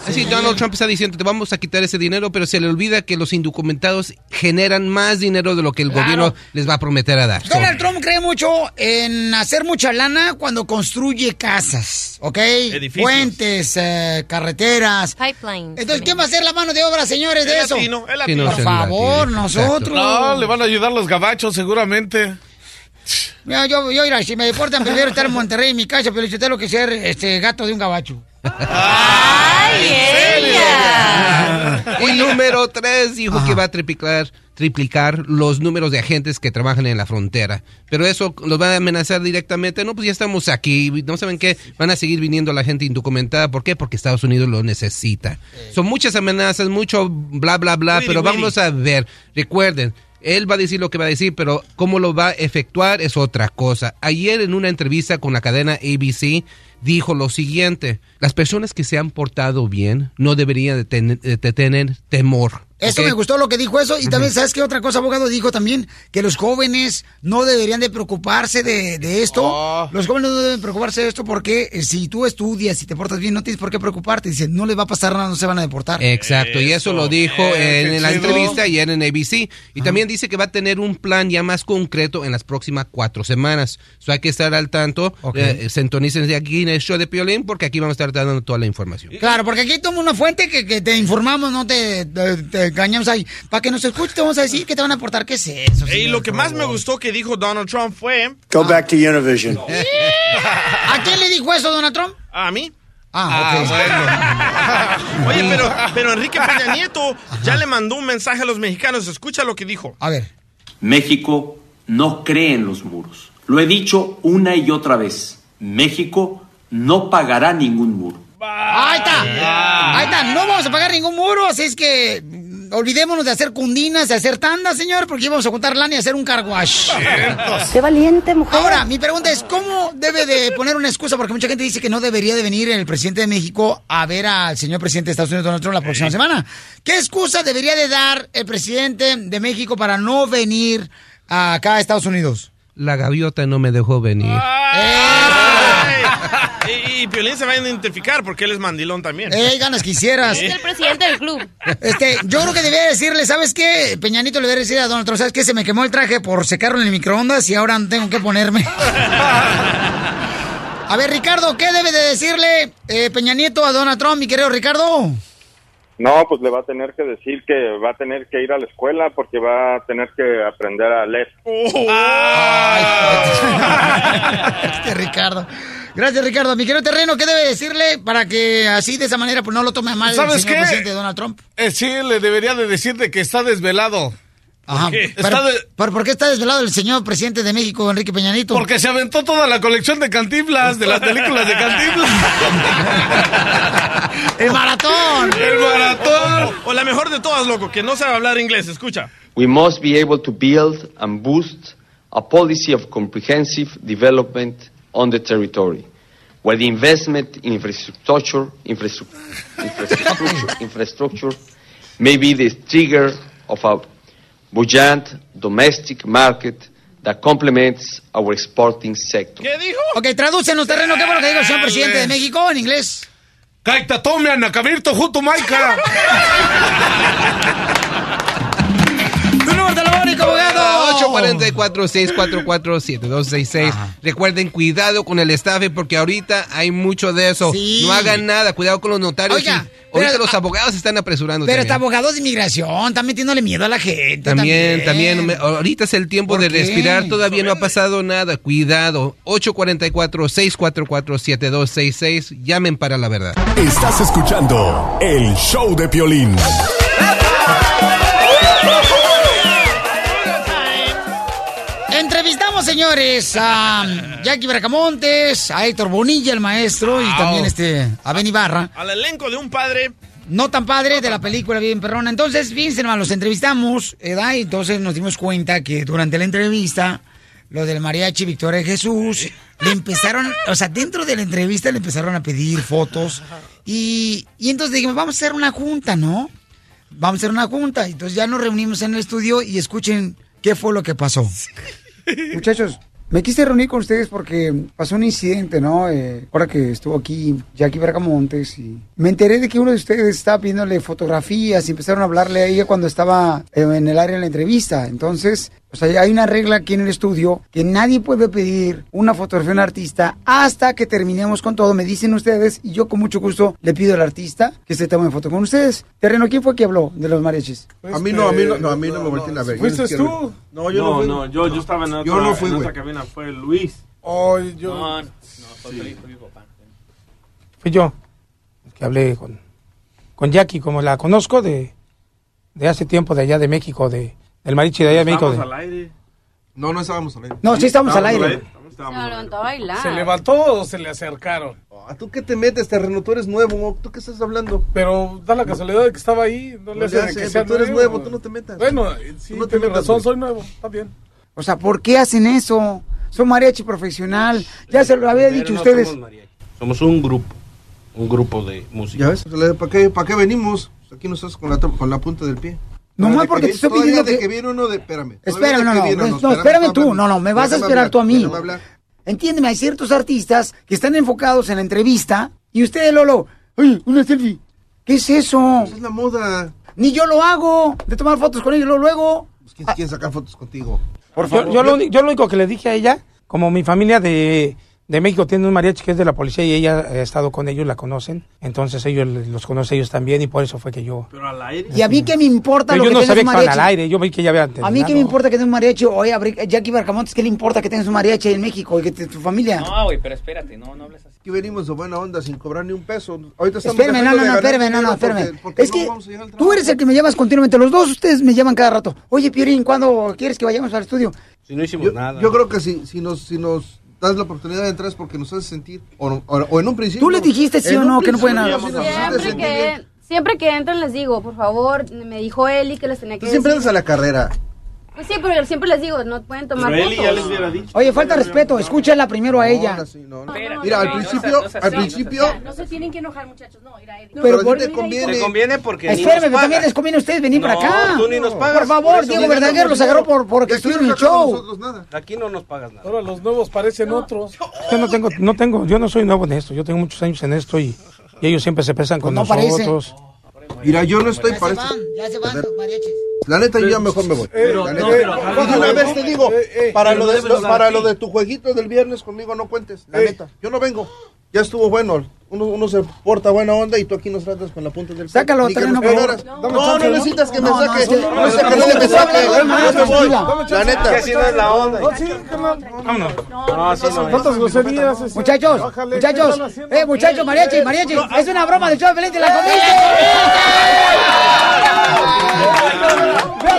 Así Donald Trump está diciendo, te vamos a quitar ese dinero, pero se le olvida que los indocumentados generan más dinero de lo que el Claro. gobierno les va a prometer a dar. Donald Trump cree mucho en hacer mucha lana cuando construye casas, ¿ok? Edificios. Puentes, eh, carreteras. Pipelines. Entonces, ¿quién va a hacer la mano de obra, señores, de El eso? latino, el latino. Por favor, latino. nosotros. No, le van a ayudar los gabachos seguramente. Mira, yo, yo, mira, si me deportan, prefiero estar en Monterrey, en mi casa, pero yo tengo que ser este gato de un gabacho. Y número tres dijo que va a triplicar, triplicar los números de agentes que trabajan en la frontera. Pero eso los va a amenazar directamente. No, pues ya estamos aquí. No saben qué. Van a seguir viniendo la gente indocumentada. ¿Por qué? Porque Estados Unidos lo necesita. Son muchas amenazas, mucho bla, bla, bla. Pero vamos a ver. Recuerden. Él va a decir lo que va a decir, pero cómo lo va a efectuar es otra cosa. Ayer en una entrevista con la cadena ABC dijo lo siguiente, las personas que se han portado bien no deberían de, de tener temor. Eso ¿ok? me gustó lo que dijo eso. Y también, ¿sabes qué otra cosa, abogado? Dijo también que los jóvenes no deberían de preocuparse de, de esto. Oh. Los jóvenes no deben preocuparse de esto porque eh, si tú estudias y te portas bien, no tienes por qué preocuparte. Dice, no les va a pasar nada, no se van a deportar. Exacto, y eso lo dijo Eh, en, la entrevista ayer en ABC. Y también dice que va a tener un plan ya más concreto en las próximas cuatro semanas. So hay que estar al tanto. Eh, sintonícense aquí en el show de Piolín porque aquí vamos a estar dando toda la información. Claro, porque aquí toma una fuente que, que te informamos, no te, te- te engañamos ahí. Para que nos escuches, te vamos a decir que te van a aportar. ¿Qué es eso? Y lo que más me gustó que dijo Donald Trump fue... Go back to Univision. ¿A quién le dijo eso, Donald Trump? ¿A mí? Ah, ok. Oye, pero, pero Enrique Peña Nieto ya le mandó un mensaje a los mexicanos. Escucha lo que dijo. A ver. México no cree en los muros. Lo he dicho una y otra vez. México no pagará ningún muro. Ahí está. Ahí está. No vamos a pagar ningún muro, así es que olvidémonos de hacer cundinas, de hacer tandas, señor, porque íbamos a juntar lana y hacer un carwash. Qué valiente mujer. Ahora, mi pregunta es, ¿cómo debe de poner una excusa? Porque mucha gente dice que no debería de venir el presidente de México a ver al señor presidente de Estados Unidos, Donald Trump, la próxima semana. ¿Qué excusa debería de dar el presidente de México para no venir acá a Estados Unidos? La gaviota no me dejó venir. Y, y Piolín se va a identificar porque él es mandilón también. ¡Ey, ganas quisieras! Es el presidente del club. Este, yo creo que debía decirle, ¿sabes qué? Peñanito le debe decir a Donald Trump, ¿sabes qué? Se me quemó el traje por secarlo en el microondas y ahora no tengo que ponerme. A ver, Ricardo, ¿qué debe de decirle eh, Peña Nieto a Donald Trump, mi querido Ricardo? No, pues le va a tener que decir que va a tener que ir a la escuela porque va a tener que aprender a leer. Este Ricardo. Gracias, Ricardo. Mi querido terreno, ¿qué debe decirle para que así de esa manera pues no lo tome mal el ¿Sabes señor qué? presidente Donald Trump? Eh, sí, le debería de decir de que está desvelado. Ajá. Está Pero, de- pero ¿por qué está desvelado el señor presidente de México, Enrique Peñanito? Porque se aventó toda la colección de Cantinflas, de las películas de Cantinflas. ¡El maratón! ¡El maratón! O la mejor de todas, loco, que no sabe hablar inglés. Escucha. We must be able to build and boost a policy of comprehensive development on the territory, where the investment in infrastructure, infrastru- infrastructure, infrastructure may be the trigger of a buoyant domestic market that complements our exporting sector. ¿Qué dijo? Ok, tradúcenos, terreno, ¿qué fue lo que dijo el señor presidente de México en inglés? Kaita tome a Nakamirto junto Maika. Abogado. 844-644-7266. Recuerden, cuidado con el estafe porque ahorita hay mucho de eso. Sí. No hagan nada, cuidado con los notarios. Oiga, y ahorita pero- los abogados se están apresurando. Pero está abogado de inmigración, está metiéndole miedo a la gente. También, también, ahorita es el tiempo de respirar, todavía no ha pasado nada, cuidado. 844-644-7266, llamen para la verdad. Estás escuchando el show de Piolín. Señores, a Jackie Bracamontes, a Héctor Bonilla, el maestro, y también este, a Ben Ibarra. Al elenco de un padre no tan padre de la película Bien Perrona. Entonces, fíjense, nomás, los entrevistamos, ¿verdad? Y entonces nos dimos cuenta que durante la entrevista, lo del mariachi Victoria de Jesús, le empezaron, o sea, dentro de la entrevista le empezaron a pedir fotos. Y, y entonces dijimos, vamos a hacer una junta, ¿no? Vamos a hacer una junta. Entonces ya nos reunimos en el estudio y escuchen qué fue lo que pasó. Muchachos, me quise reunir con ustedes porque pasó un incidente, ¿no? Eh, ahora que estuvo aquí Jackie Bracamontes y me enteré de que uno de ustedes estaba pidiéndole fotografías y empezaron a hablarle a ella cuando estaba eh, en el área de la entrevista. Entonces, o sea, hay una regla aquí en el estudio que nadie puede pedir una fotografía a un artista hasta que terminemos con todo. Me dicen ustedes y yo con mucho gusto le pido al artista que se tome foto con ustedes. Terreno, ¿quién fue que habló de los mariachis? A mí no, a mí no, no, a mí no me volteen a ver. Yo ¿Fuiste ni siquiera- tú? No, yo no, no, fui. no, yo, yo estaba en otra, Yo no fui, en otra cabina, fue Luis. Oh, yo... No, no, fue Felipe, mi papá. Fui yo el que hablé con, con Jackie, como la conozco de, de hace tiempo, de allá de México, de, del mariachi de allá de México. Estamos de- al aire. No, no estábamos al aire. No, sí estamos al aire. Se levantó a bailar. Ah. ¿Se levantó o se le acercaron? ¿A tú qué te metes, terreno? Tú eres nuevo, ¿tú qué estás hablando? Pero da la casualidad de que estaba ahí. No, le hacen hace, que sea tú eres nuevo, tú no te metas. Bueno, sí, no te tienes metas, razón, soy nuevo. Está bien. O sea, ¿por qué hacen eso? Son mariachi profesional. Ya se lo había dicho ustedes. somos un grupo, un grupo de música. ¿Ya ves? ¿Para qué, ¿Para qué venimos? Aquí nos estás con la, con la punta del pie. Todavía de porque que te estoy pidiendo de que- que viene uno de... Espérame. Espérame, de no, que no, viene no, uno, no, espérame tú, no, no, me vas a esperar hablar, tú a mí. Entiéndeme, hay ciertos artistas que están enfocados en la entrevista y ustedes, Lolo, ¡ay, una selfie! ¿Qué es eso? Es la moda. Ni yo lo hago, de tomar fotos con ellos luego, luego. ¿Quién quiere sacar fotos contigo? Por Yo, yo lo, yo lo único que le dije a ella, como mi familia de, de México tiene un mariachi que es de la policía y ella ha estado con ellos, la conocen, entonces ellos los conoce ellos también y por eso fue que yo... Pero al aire. Y a mí qué me importa Pero lo yo que no sabía que estaban al aire, yo vi que ya había A mí qué me importa que tengas un mariachi. Oye, Jackie Barcamontes, ¿qué le importa que tengas un mariachi en México y que te- tu familia? No, güey, pero espérate, no, no hables así. Aquí venimos de buena onda sin cobrar ni un peso. Ahorita estamos Espérame, no, no, no, espérame, no, no, dinero porque- espérame. porque Es no que tú eres el que me llamas continuamente. Los dos ustedes me llaman cada rato. Oye, Piorín, ¿cuándo quieres que vayamos al estudio? Si no hicimos yo, nada. yo creo que si, si, nos, si nos das la oportunidad de entrar es porque nos hace sentir, o, o- o en un principio... ¿Tú le dijiste sí o no que no pueden hablar? Siempre que, siempre que entran les digo, por favor, me dijo Eli que les tenía que Tú siempre decir. andas a la carrera. Pues sí, pero siempre les digo, no pueden tomar Pero Eli fotos. ya les hubiera dicho. Oye, falta respeto, escúchala primero a ella. Mira, al principio, al principio... No se tienen que enojar, muchachos. No, mira, Eli. Pero a ti te conviene. Te conviene porque ni Espérame, nos pero también pagas. les conviene a ustedes venir para No, acá. tú ni nos pagas, Por favor, Diego Verdaguer los agarró por, porque estuvieron en no el show. Aquí no nos pagas nada. Ahora los nuevos parecen otros. Yo no tengo, no tengo, yo no soy nuevo en esto, yo tengo muchos años en esto y, y ellos siempre se pesan con Pues no parece. nosotros. Mira, yo no estoy para esto. ya se van los mariachis. La neta, yo ya mejor me voy. Pero, La no, Y de una vez te digo, para, lo de, para lo de tu jueguito del viernes conmigo no cuentes, la neta. Yo no vengo. Ya estuvo bueno. Uno, uno se porta buena onda y tú aquí nos tratas con la punta del pie. Sácalo, Ni que terreno, nos por favor. pagaras. Dame No, chance, no ¿no? necesitas que me No, no, saque. sí, No, no, necesitas no, que no, me no, saque. no, no, no, Yo me voy. tranquila. La neta. Que así no es la onda. No, sí, que no. Vámonos. No, sí no es. ¿Cuántas groserías? ese? Muchachos, Bájale, muchachos, ¿qué están haciendo? eh, muchachos, mariachi, mariachi, es una broma del show de Pelín, te la comiste.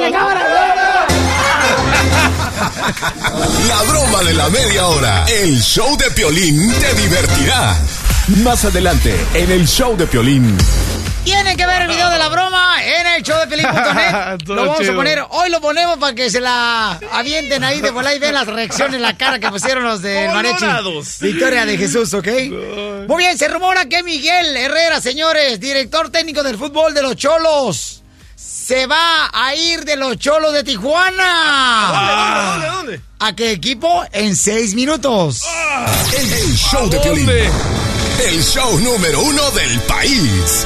¡Ve a la cámara! La broma de la media hora. El show de Piolín te divertirá. Más adelante, en el show de Piolín. Tienen que ver el video de la broma en el show de Pelín.net. Todo Lo vamos chido. a poner, hoy lo ponemos para que se la avienten ahí de volar y vean las reacciones en la cara que pusieron los de. Colorados. Victoria de Jesús, ¿ok? Muy bien, se rumora que Miguel Herrera, señores, director técnico del fútbol de los Cholos, se va a ir de los Cholos de Tijuana. ¿Dónde, dónde, dónde? ¿A qué equipo? En seis minutos. El, el show de Piolín. El show número uno del país.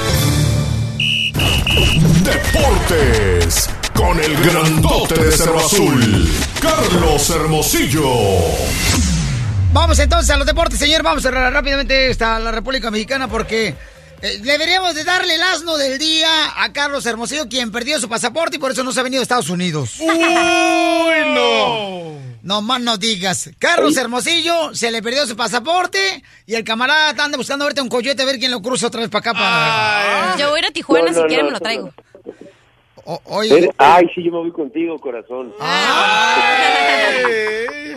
Deportes. Con el grandote de Cerro Azul. Carlos Hermosillo. Vamos entonces a los deportes, señor. Vamos a cerrar rápidamente hasta la República Mexicana porque eh, deberíamos de darle el asno del día a Carlos Hermosillo, quien perdió su pasaporte y por eso no se ha venido a Estados Unidos. ¡Uy, no! No más no digas. Carlos Hermosillo se le perdió su pasaporte y el camarada anda buscando ahorita un coyote a ver quién lo cruza otra vez para acá. Para... Yo voy a ir a Tijuana No, si no, quieren no, me lo no, oye. Ay, sí, yo me voy contigo, corazón.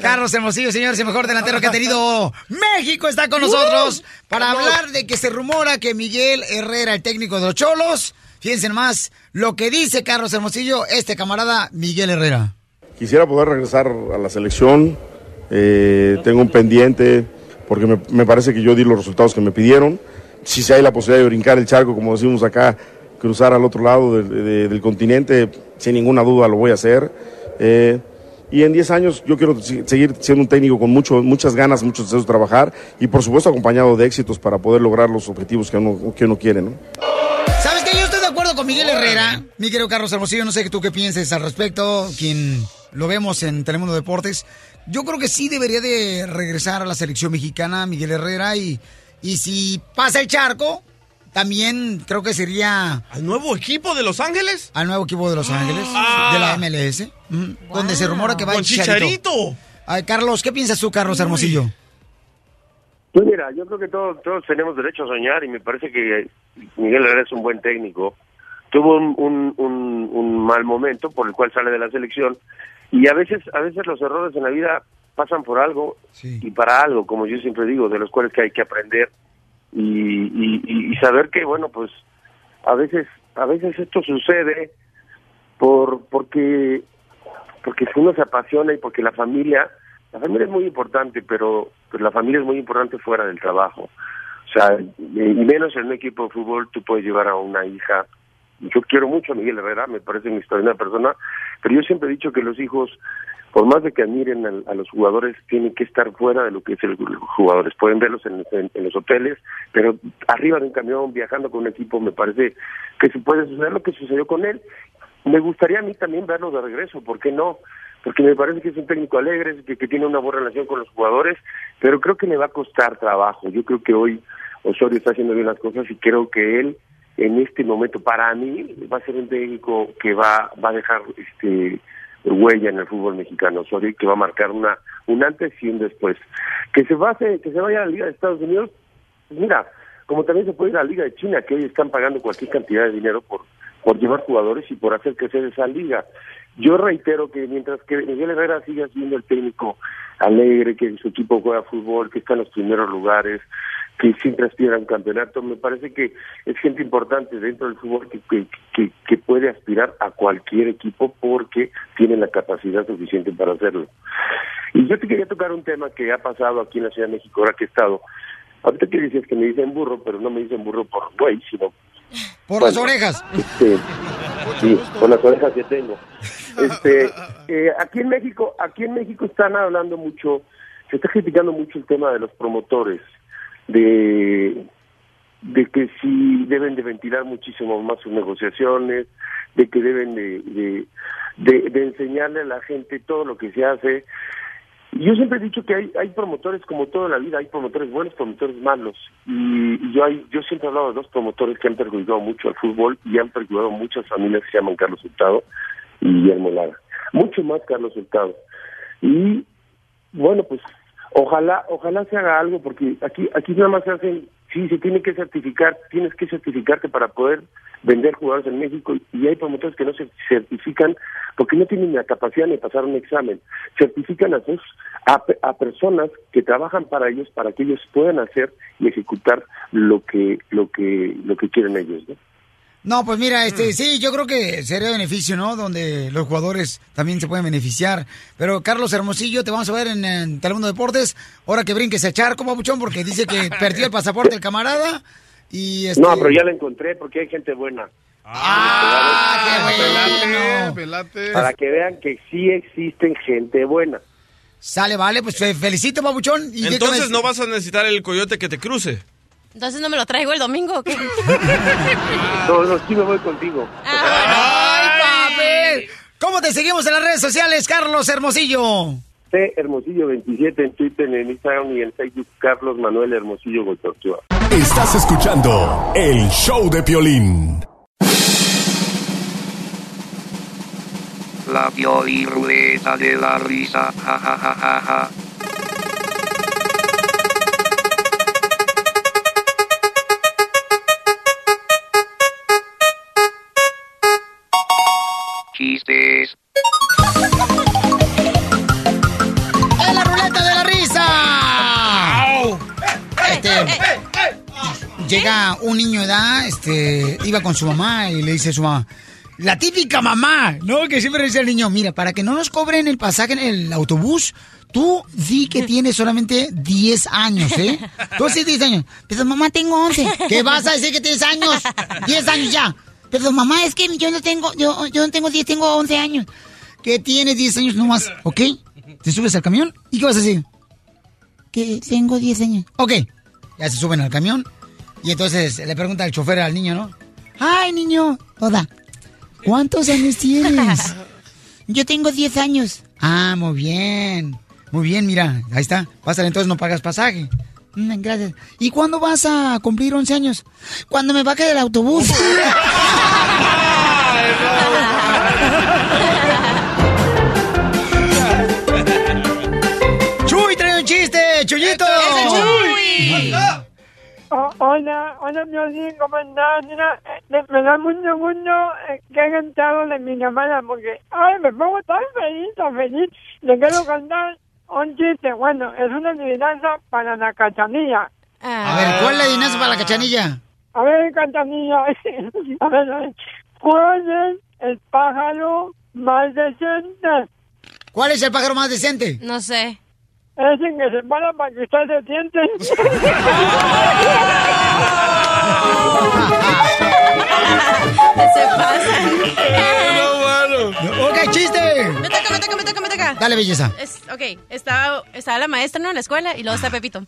Carlos Hermosillo, señores, el mejor delantero que ha tenido México está con nosotros para hablar de que se rumora que Miguel Herrera, el técnico de los Cholos, fíjense más lo que dice Carlos Hermosillo, este camarada Miguel Herrera. Quisiera poder regresar a la selección. eh, tengo un pendiente porque me, me parece que yo di los resultados que me pidieron. Si se hay la posibilidad de brincar el charco, como decimos acá, cruzar al otro lado del, de- del continente, sin ninguna duda lo voy a hacer. Eh, y en 10 años yo quiero seguir siendo un técnico con mucho, muchas ganas, muchos deseos de trabajar y por supuesto acompañado de éxitos para poder lograr los objetivos que uno, que uno quiere. ¿no? ¿Sabes qué? Yo estoy de acuerdo con Miguel Herrera, mi querido Carlos Hermosillo, no sé tú qué pienses al respecto, quien lo vemos en Telemundo Deportes. Yo creo que sí debería de regresar a la selección mexicana Miguel Herrera y, y si pasa el charco, también creo que sería... ¿Al nuevo equipo de Los Ángeles? Al nuevo equipo de Los Ángeles, Ah. de la MLS, donde se rumora que va Con Chicharito. Chicharito. Ay, Carlos, ¿qué piensas tú, Carlos Hermosillo? Pues mira, yo creo que todos, todos tenemos derecho a soñar y me parece que Miguel Herrera es un buen técnico. Tuvo un, un, un, un mal momento por el cual sale de la selección y a veces, a veces los errores en la vida pasan por algo y para algo, como yo siempre digo, de los cuales que hay que aprender y, y, saber que, bueno, pues a veces, a veces esto sucede por porque porque uno se apasiona y porque la familia la familia es muy importante pero pero la familia es muy importante fuera del trabajo. O sea y y menos en un equipo de fútbol tú puedes llevar a una hija. Yo quiero mucho a Miguel Herrera me parece una extraordinaria persona pero yo siempre he dicho que los hijos por más de que admiren al- a, los jugadores tienen que estar fuera de lo que el los jugadores pueden verlos en, en- en los hoteles pero arriba de un camión viajando con un equipo me parece que se puede suceder lo que sucedió con él me gustaría a mí también verlo de regreso, ¿por qué no? Porque me parece que es un técnico alegre, que, que tiene una buena relación con los jugadores, pero creo que le va a costar trabajo. Yo creo que hoy Osorio está haciendo bien las cosas y creo que él, en este momento, para mí, va a ser un técnico que va, va a dejar este huella en el fútbol mexicano, Osorio, que va a marcar una un antes y un después. Que se base, que se vaya a la Liga de Estados Unidos, pues mira, como también se puede ir a la Liga de China, que hoy están pagando cualquier cantidad de dinero por por llevar jugadores y por hacer crecer esa liga. Yo reitero que mientras que Miguel Herrera siga siendo el técnico alegre, que su equipo juega fútbol, que está en los primeros lugares, que siempre aspira a un campeonato, me parece que es gente importante dentro del fútbol que, que, que, que puede aspirar a cualquier equipo porque tiene la capacidad suficiente para hacerlo. Y yo te quería tocar un tema que ha pasado aquí en la Ciudad de México, ahora que he estado. Ahorita que dices que me dicen burro, pero no me dicen burro por güey, sino Por Bueno, las orejas. este, sí, por las orejas que tengo. Este, eh, aquí en México, aquí en México están hablando mucho, se está criticando mucho el tema de los promotores, de de que si deben de ventilar muchísimo más sus negociaciones, de que deben de, de, de- de enseñarle a la gente todo lo que se hace. Yo siempre he dicho que hay, hay promotores como toda la vida, hay promotores buenos, promotores malos. Y, y yo hay, yo siempre he hablado de dos promotores que han perjudicado mucho al fútbol y han perjudicado muchas familias que se llaman Carlos Hurtado y Guillermo Lara. Mucho más Carlos Hurtado. Y bueno, pues ojalá, ojalá se haga algo porque aquí, aquí nada más se hacen, sí, se tiene que certificar, tienes que certificarte para poder vender jugadores en México y hay promotores que no se certifican porque no tienen la capacidad de pasar un examen. Certifican a sus a, a personas que trabajan para ellos para que ellos puedan hacer y ejecutar lo que lo que lo que quieren ellos, ¿no? No, pues mira, Mm. este, sí, yo creo que sería beneficio, ¿no? Donde los jugadores también se pueden beneficiar. Pero Carlos Hermosillo, te vamos a ver en, en Telemundo Deportes, ahora que brinques a charco, papuchón, porque dice que perdió el pasaporte el camarada. Y este... No, pero ya la encontré porque hay gente buena. Ah, Para que vean que sí existen gente buena. Sale, vale, pues te felicito, papuchón. Y Entonces déjame- no vas a necesitar el coyote que te cruce. Entonces no me lo traigo el domingo, ¿o ¿qué? No, no, sí me voy contigo. ¡Ay, papi! ¿Cómo te seguimos en las redes sociales, Carlos Hermosillo? C. Hermosillo 27 en Twitter, en Instagram y en Facebook, Carlos Manuel Hermosillo Gotorchua. Estás escuchando el show de Piolín. La Pioli Ruleta de la Risa. Ja, ja, ja, ja, ja. Chistes. ¡En la ruleta de la risa! Este, llega un niño de edad, este, iba con su mamá y le dice a su mamá, la típica mamá, ¿no? Que siempre le dice al niño, mira, para que no nos cobren el pasaje en el autobús, tú di que tienes solamente 10 años, ¿eh? Tú sí 10 años. Pero mamá, tengo 11. ¿Qué vas a decir que tienes años? 10 años ya. Pero mamá, es que yo no tengo, yo, yo no tengo 10, tengo 11 años. Que tienes 10 años nomás, ¿ok? Te subes al camión y ¿qué vas a decir? Que tengo 10 años. Ok, ya se suben al camión y entonces le pregunta el chofer al niño, ¿no? Ay, niño, Oda, ¿cuántos años tienes? Yo tengo 10 años. Ah, muy bien. Muy bien, mira, ahí está. Pásale, entonces no pagas pasaje. Mm, gracias. ¿Y cuándo vas a cumplir 11 años? Cuando me baje del autobús. ¡Chuy, trae un chiste! ¡Chuyito! Oh, hola, hola, Piolín, ¿cómo estás? Mira, eh, me da mucho gusto eh, que hayan entrado de mi llamada porque, ay, me pongo tan feliz, tan feliz. Le quiero contar un chiste. Bueno, es una adivinanza para la cachanilla. A ver, ¿cuál es la adivinanza para la cachanilla? A ver, cachanilla, a ver, a ver. ¿Cuál es el pájaro más decente? ¿Cuál es el pájaro más decente? No sé. Es el que se para para que usted se siente. Se pasa. Ok, chiste. Me toca, me toca, me toca, me toca. Dale, belleza. Es, ok, estaba, estaba la maestra, ¿no? En la escuela y luego está Pepito.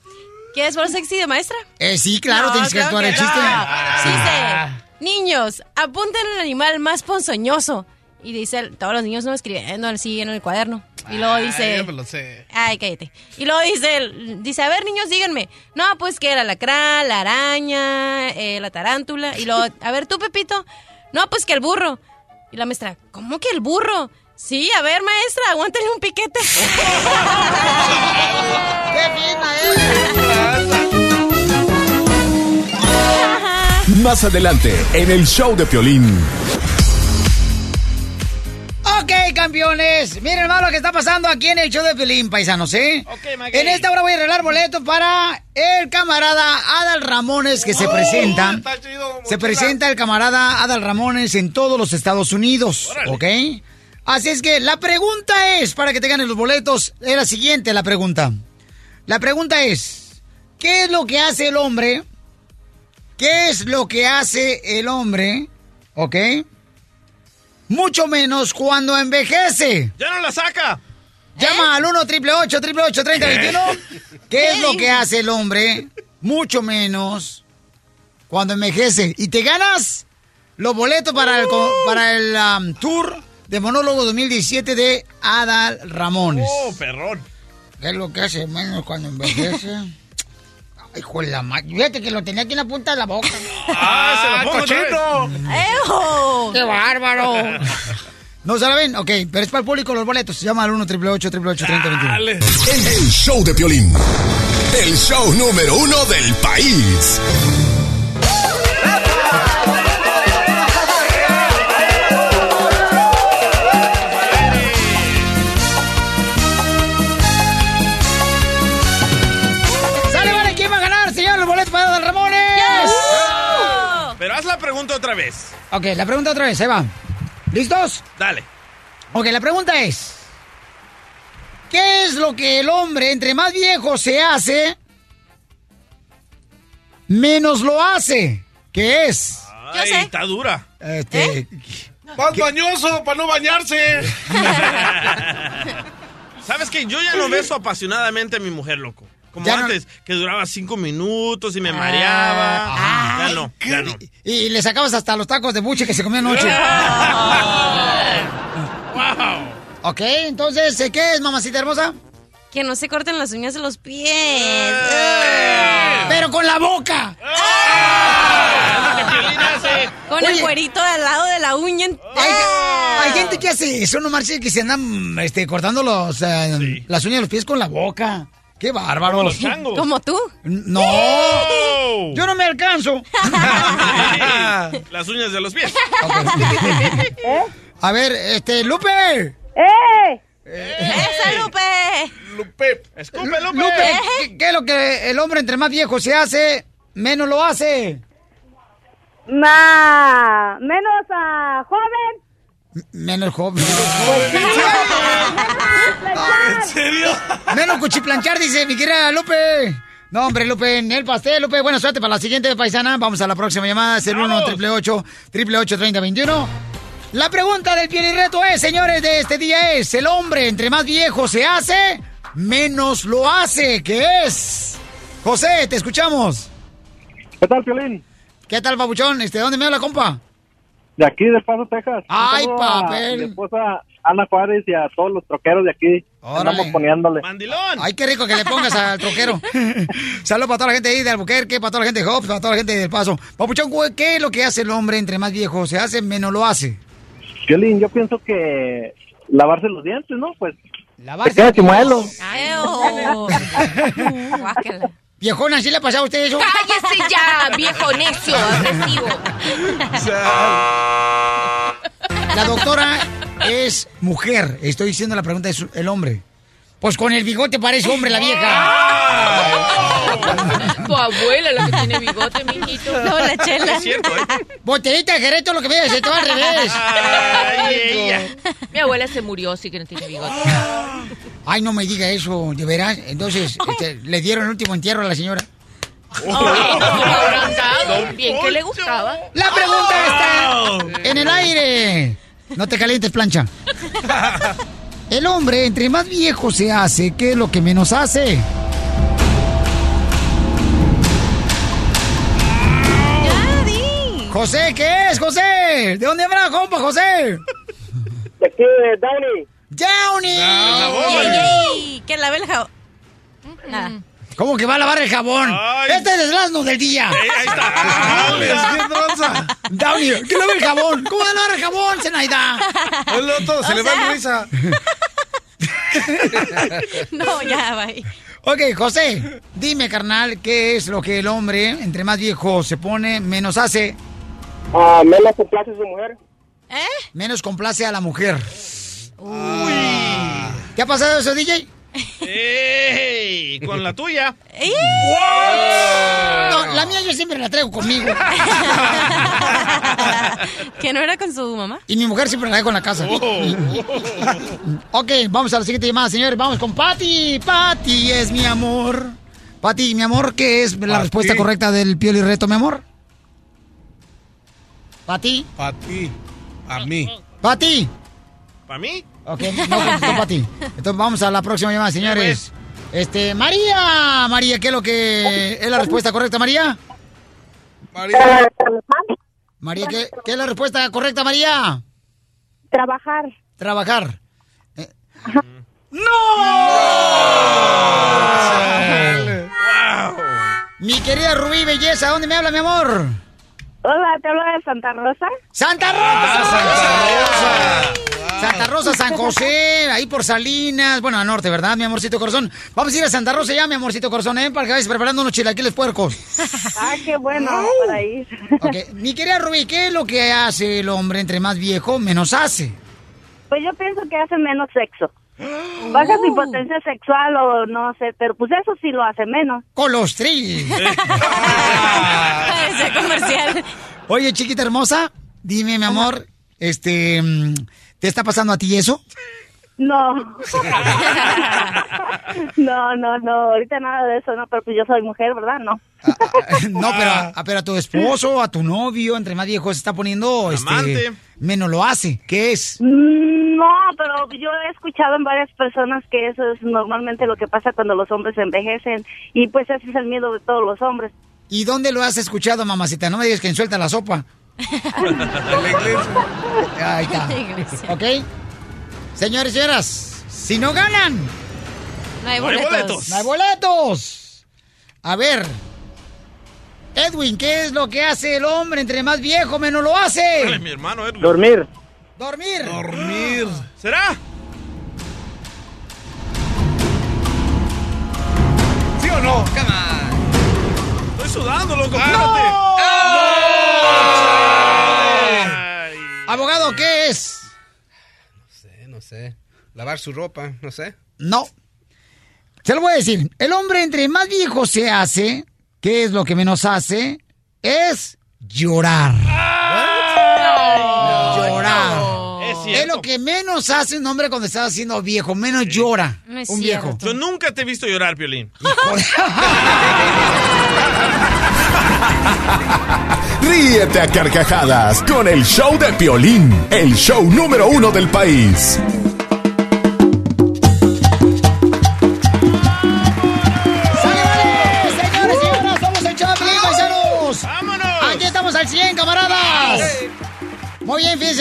¿Quieres ver sexy de maestra? Eh, sí, claro, No, tienes que actuar el que chiste. no. Dice, niños, apunten al animal más ponzoñoso. Y dice, todos los niños no escribiendo así en el cuaderno. Y luego dice... Ay, lo sé. Ay, cállate. Y luego dice, dice, a ver, niños, díganme. No, pues que el alacrán, la araña, eh, la tarántula. Y luego, a ver, tú, Pepito. No, pues que el burro. Y la maestra, ¿cómo que el burro? Sí, a ver, maestra, aguántale un piquete. Más adelante, en el show de Piolín. Ok, campeones. Miren, hermano, lo que está pasando aquí en el show de Pelín, paisanos, ¿eh? en esta hora voy a arreglar boletos para el camarada Adal Ramones que se presenta. Se presenta el camarada Adal Ramones en todos los Estados Unidos, ¿ok? Así es que la pregunta es, para que te ganen los boletos, es la siguiente la pregunta. La pregunta es, ¿qué es lo que hace el hombre? ¿Qué es lo que hace el hombre? ¿Ok? Mucho menos cuando envejece. ¡Ya no la saca! Llama al 1 888 888 3021 ¿Qué es lo que hace el hombre? Mucho menos cuando envejece. Y te ganas los boletos para el, co- para el um, tour de monólogo 2017 de Adal Ramones. ¡Oh, perrón! ¿Qué es lo que hace menos cuando envejece? Ay, Hijo de la madre. Fíjate que lo tenía aquí en la punta de la boca. ¡Ah, se lo pongo vez. ¡Ejo! ¡Qué bárbaro! ¿No saben? Ok, pero es para el público los boletos. Llama al 1 888 3021 El, el show de Piolín. El show número uno del país. Otra vez. Ok, la pregunta otra vez, ahí va. ¿Listos? Dale. Ok, la pregunta es: ¿Qué es lo que el hombre, entre más viejo se hace, menos lo hace? ¿Qué es? Ay, está dura. Este, Más bañoso para no bañarse. ¿Sabes qué? Yo ya no beso apasionadamente a mi mujer, loco. Como Ya no- antes, que duraba cinco minutos y me mareaba. ya no, ya no. Y le sacabas hasta los tacos de buche que se comió anoche. Ok, entonces, ¿eh, ¿qué es, mamacita hermosa? Que no se corten las uñas de los pies. Pero con la boca. Con el Oye. cuerito al lado de la uña. Hay, hay gente que hace eso, no marche, que se andan este, cortando los, eh, las uñas de los pies con la boca. ¡Qué bárbaro! Como los changos. Como tú. No, yo no me alcanzo. Las uñas de los pies. A ver, este, Lupe. ¡Eh! ¡Esa, Lupe! Lupe. Escupe, Lupe. Lupe, ¿qué, qué es lo que el hombre entre más viejo se hace, menos lo hace? Ma, menos a joven. Menos joven. ¿En serio? Menos cuchiplanchar, dice mi querida Lupe. No, hombre, Lupe, en el pastel, Lupe. Buena suerte para la siguiente paisana. Vamos a la próxima llamada. Es el 1 888 888 3021 La pregunta del piel y reto es, señores, de este día es: ¿el hombre entre más viejo se hace, menos lo hace? ¿Qué es? José, te escuchamos. ¿Qué tal, Piolín? ¿Qué tal, babuchón? Este, ¿Dónde me habla, compa? De aquí, del Paso, Texas. Ay, saludo a papel. Mi esposa Ana Juárez y a todos los troqueros de aquí. Andamos poniéndole. Ay, qué rico que le pongas al troquero. Saludos para toda la gente ahí de Albuquerque, para toda la gente de Hobbs, para toda la gente del Paso. Papuchón, ¿qué es lo que hace el hombre entre más viejo se hace, menos lo hace? Piolín, yo pienso que lavarse los dientes, ¿no? Pues. Lavarse te queda chimuelo. Viejona, ¿sí le ha pasado a usted eso? ¡Cállese ya, viejo necio, agresivo! La doctora es mujer. Estoy diciendo la pregunta es el hombre. Pues con el bigote parece hombre la vieja. Tu abuela la que tiene bigote, mijito. No, la chela. Es cierto, ¿eh? Botellita de Jerez, todo lo que veas, se te va al revés. Ay, ella. Mi abuela se murió, sí que no tiene bigote. Ay, no me diga eso, de veras. Entonces, este, le dieron el último entierro a la señora. Bien que le gustaba. La pregunta está en el aire. No te calientes, plancha. El hombre, entre más viejo se hace, ¿qué es lo que menos hace? José, ¿qué es, José? ¿De dónde habla, compa, José? De aquí, de Downey. ¡Downey! Que lave el jabón. Nada. ¿Cómo que va a lavar el jabón? Este es el asno del día. ahí está. ¿Qué tranza? Downey, ¿qué lava el jabón? ¿Cómo va a lavar el jabón, Zenaida? El otro se O le va la risa. No, ya, bye. Ok, José, dime, carnal, ¿qué es lo que el hombre, entre más viejo se pone, menos hace? Ah, menos complace a su mujer. ¿Eh? Menos complace a la mujer. ¿Te ha pasado eso, DJ? ¡Ey! Con la tuya. No, la mía yo siempre la traigo conmigo. ¿Que no era con su mamá? Y mi mujer siempre la dejo en la casa. ok, vamos a la siguiente llamada, señores. Vamos con Patty. Patty es mi amor. Patty, mi amor, ¿qué es la Pati. respuesta correcta del piel y reto, mi amor? Patty. Ti. A mí. Patty. ¿Para mí? Ok, no contestó Patty. Entonces vamos a la próxima llamada, señores. Este, María. María, ¿qué es lo que es la respuesta correcta, María? María. María, ¿qué, qué es la respuesta correcta, María? Trabajar. Trabajar. Eh, ¡No! Mi querida Rubí Belleza, ¿dónde me habla, mi amor? Hola, te hablo de Santa Rosa. ¡Santa Rosa! Santa Rosa! Santa Rosa, San José, ahí por Salinas, bueno, al norte, ¿verdad, mi amorcito corazón? Vamos a ir a Santa Rosa ya, mi amorcito corazón, ¿eh? Para que vayas preparando unos chilaquiles puercos. Ah, qué bueno, para ir. Ok, mi querida Rubí, ¿qué es lo que hace el hombre entre más viejo, menos hace? Pues yo pienso que hace menos sexo. Baja su impotencia sexual o no sé, pero pues eso sí lo hace menos. Colostril. Ese comercial. Oye, chiquita hermosa, dime, mi amor, este, mm, ¿te está pasando a ti eso? No. no, no, no, ahorita nada de eso, no, pero pues yo soy mujer, ¿verdad? No. No, pero, a- pero a tu esposo, a tu novio, entre más viejo se está poniendo, este, Amante. menos lo hace. ¿Qué es? Mm, No, pero yo he escuchado en varias personas que eso es normalmente lo que pasa cuando los hombres envejecen y pues ese es el miedo de todos los hombres. ¿Y dónde lo has escuchado, mamacita? No me digas que suelta la sopa. Ahí está. ¿Ok? Señores y señoras, si no ganan, No hay No hay boletos. boletos. no hay boletos. A ver, Edwin, ¿qué es lo que hace el hombre entre más viejo, menos lo hace? Dale, mi hermano Edwin. Dormir. Dormir. Dormir. ¿Será? ¿Sí o no? Estoy sudando, loco. Abogado, ¿qué sé. Lavar su ropa, no sé. No. Se lo voy a decir. El hombre entre más viejo se hace, ¿qué es lo que menos hace? Es llorar. Llorar. Es, lo que menos hace un hombre cuando está haciendo viejo, menos llora No es un viejo. Yo nunca te he visto llorar, Piolín. Ríete a carcajadas con el show de Piolín, el show número uno del país.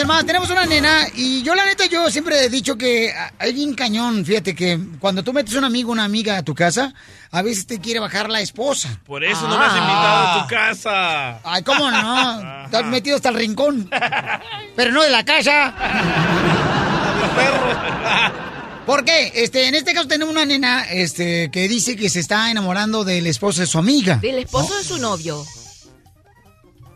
Más, tenemos una nena y yo la neta yo siempre he dicho que ah, hay bien cañón, fíjate que cuando tú metes un amigo o una amiga a tu casa, a veces te quiere bajar la esposa. Por eso no me has invitado a tu casa. Ay, ¿cómo no? Estás metido hasta el rincón. Pero no de la casa. ¿Por qué? Este, en este caso tenemos una nena este, que dice que se está enamorando del esposo de su amiga. Del esposo de su novio.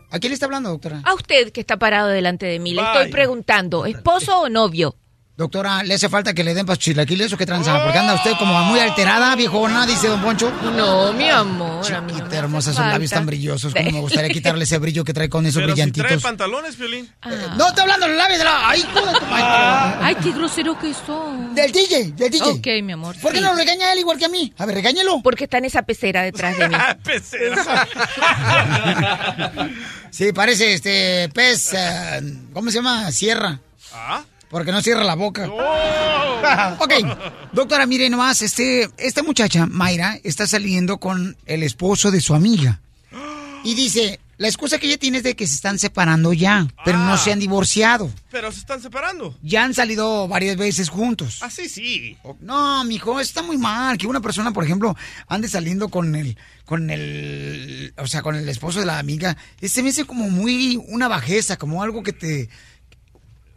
¿A quién le está hablando, doctora? A usted que está parado delante de mí, le estoy preguntando, ¿esposo o novio? Doctora, ¿le hace falta que le den para sus chilaquiles o qué tranza? Porque anda usted como muy alterada, viejona, dice don Poncho. No, mi amor. Chiquita, hermosa, hace son labios tan brillosos. Como me gustaría quitarle ese brillo que trae con esos Pero si trae brillantitos. pantalones, Piolín. No, estoy hablando de los labios de la... ¡Ay, hijo de tu madre! Ay, qué grosero que son. Del DJ, del DJ. Ok, mi amor. ¿Por qué sí. no lo regaña a él igual que a mí? A ver, regáñelo. Porque está en esa pecera detrás de mí. Sí, parece este pez, eh, ¿cómo se llama? Sierra. ¿Ah? Porque no cierra la boca. ok, doctora, mire nomás, este, esta muchacha, Mayra, está saliendo con el esposo de su amiga. Y dice, la excusa que ella tiene es de que se están separando ya, pero no se han divorciado. Pero se están separando. Ya han salido varias veces juntos. Ah, sí, sí. No, mijo, está muy mal que una persona, por ejemplo, ande saliendo con el, con el, o sea, con el esposo de la amiga. Se me hace como muy una bajeza, como algo que te,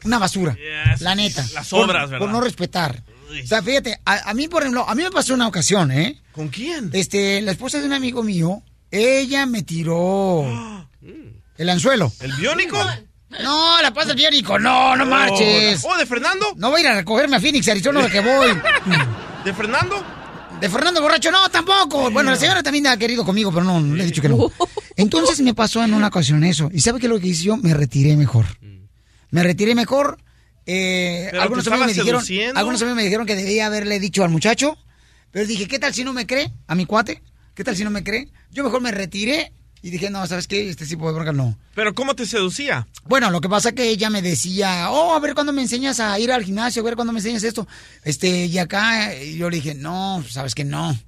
una basura, Yes. la neta. Las Por- obras, por, ¿verdad? no respetar. O sea, fíjate, a, a mí, por ejemplo, a mí me pasó una ocasión, ¿eh? ¿Con quién? Este, la esposa de un amigo mío, ella me tiró el anzuelo. ¿El biónico? No, la pasa del biónico, no, no marches. ¿Oh, de Fernando? No voy a ir a recogerme a Phoenix, Arizona, que voy. ¿De Fernando? De Fernando Borracho, no, tampoco. Bueno, la señora también ha querido conmigo, pero no, no le he dicho que no. Entonces me pasó en una ocasión eso. ¿Y sabe qué es lo que hice yo? Me retiré mejor. Me retiré mejor. Eh, ¿Pero algunos, amigos me dijeron, algunos amigos me dijeron que debía haberle dicho al muchacho. Pero dije, ¿qué tal si no me cree? A mi cuate. ¿Qué tal si no me cree? Yo mejor me retiré y dije, no, ¿sabes qué? Este tipo de bronca no. ¿Pero cómo te seducía? Bueno, lo que pasa que ella me decía, oh, a ver cuándo me enseñas a ir al gimnasio, a ver cuándo me enseñas esto. Este, y acá y yo le dije, no, sabes que no.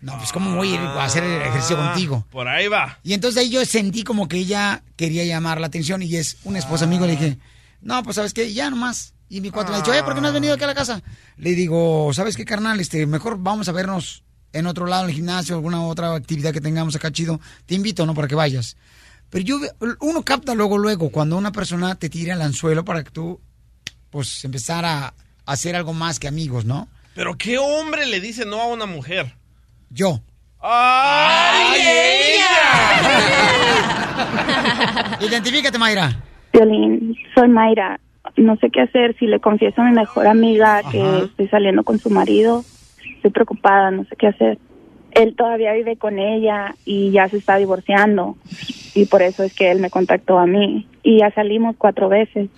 No, pues cómo voy a ir a hacer el ejercicio Ah, contigo. Por ahí va. Y entonces ahí yo sentí como que ella quería llamar la atención y es una esposa amigo. Le dije, no, pues sabes qué, ya nomás. Y mi cuate me ha dicho, oye, ¿por qué no has venido aquí a la casa? Le digo, ¿sabes qué, carnal? Este, mejor vamos a vernos en otro lado, en el gimnasio, alguna otra actividad que tengamos acá chido. Te invito, ¿no? Para que vayas. Pero yo, uno capta luego, luego, cuando una persona te tira el anzuelo para que tú, pues, empezar a hacer algo más que amigos, ¿no? ¿Pero qué hombre le dice no a una mujer? Yo. ¡Ay, Identifícate, Mayra. Violín, soy Mayra. No sé qué hacer si le confieso a mi mejor amiga que estoy saliendo con su marido. Estoy preocupada, no sé qué hacer. Él todavía vive con ella y ya se está divorciando. Y por eso es que él me contactó a mí. Y ya salimos cuatro veces.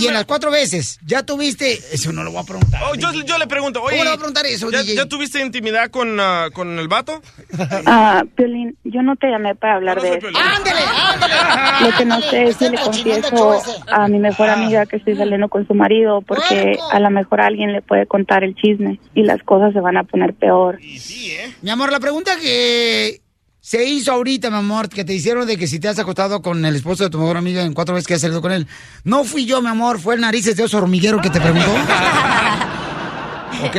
Y en las cuatro veces, ¿ya tuviste? Eso no lo voy a preguntar. Oh, yo, yo le pregunto, oye. ¿Cómo le voy a preguntar eso, ¿ya, DJ? ya tuviste intimidad con, ah, con el vato? Ah, Violín, yo no te llamé para hablar de eso. ¡Ándale, ándale! Lo que no sé es si le confieso a mi mejor amiga que estoy saliendo con su marido porque a lo mejor alguien le puede contar el chisme y las cosas se van a poner peor. Mi amor, la pregunta que se hizo ahorita, mi amor, que te hicieron de que si te has acostado con el esposo de tu mejor amiga en cuatro veces que has salido con él, no fui yo, mi amor, fue el narices de oso hormiguero que te preguntó. ok.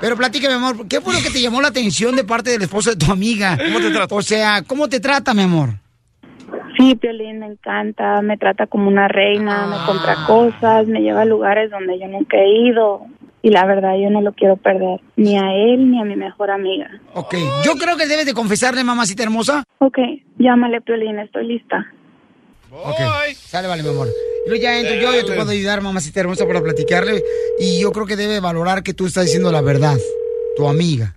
Pero platícame, mi amor, ¿qué fue lo que te llamó la atención de parte del esposo de tu amiga? ¿Cómo te trata? O sea, ¿cómo te trata, mi amor? Sí, Piolín me encanta, me trata como una reina, me compra cosas, me lleva a lugares donde yo nunca he ido y la verdad yo no lo quiero perder, ni a él ni a mi mejor amiga. Ok, yo creo que debes de confesarle, mamacita hermosa. Ok, llámale Piolín, estoy lista. Ok, sale, vale, mi amor. Y luego ya entro yo, yo te puedo ayudar, mamacita hermosa, para platicarle. Y yo creo que debe valorar que tú estás diciendo la verdad, tu amiga.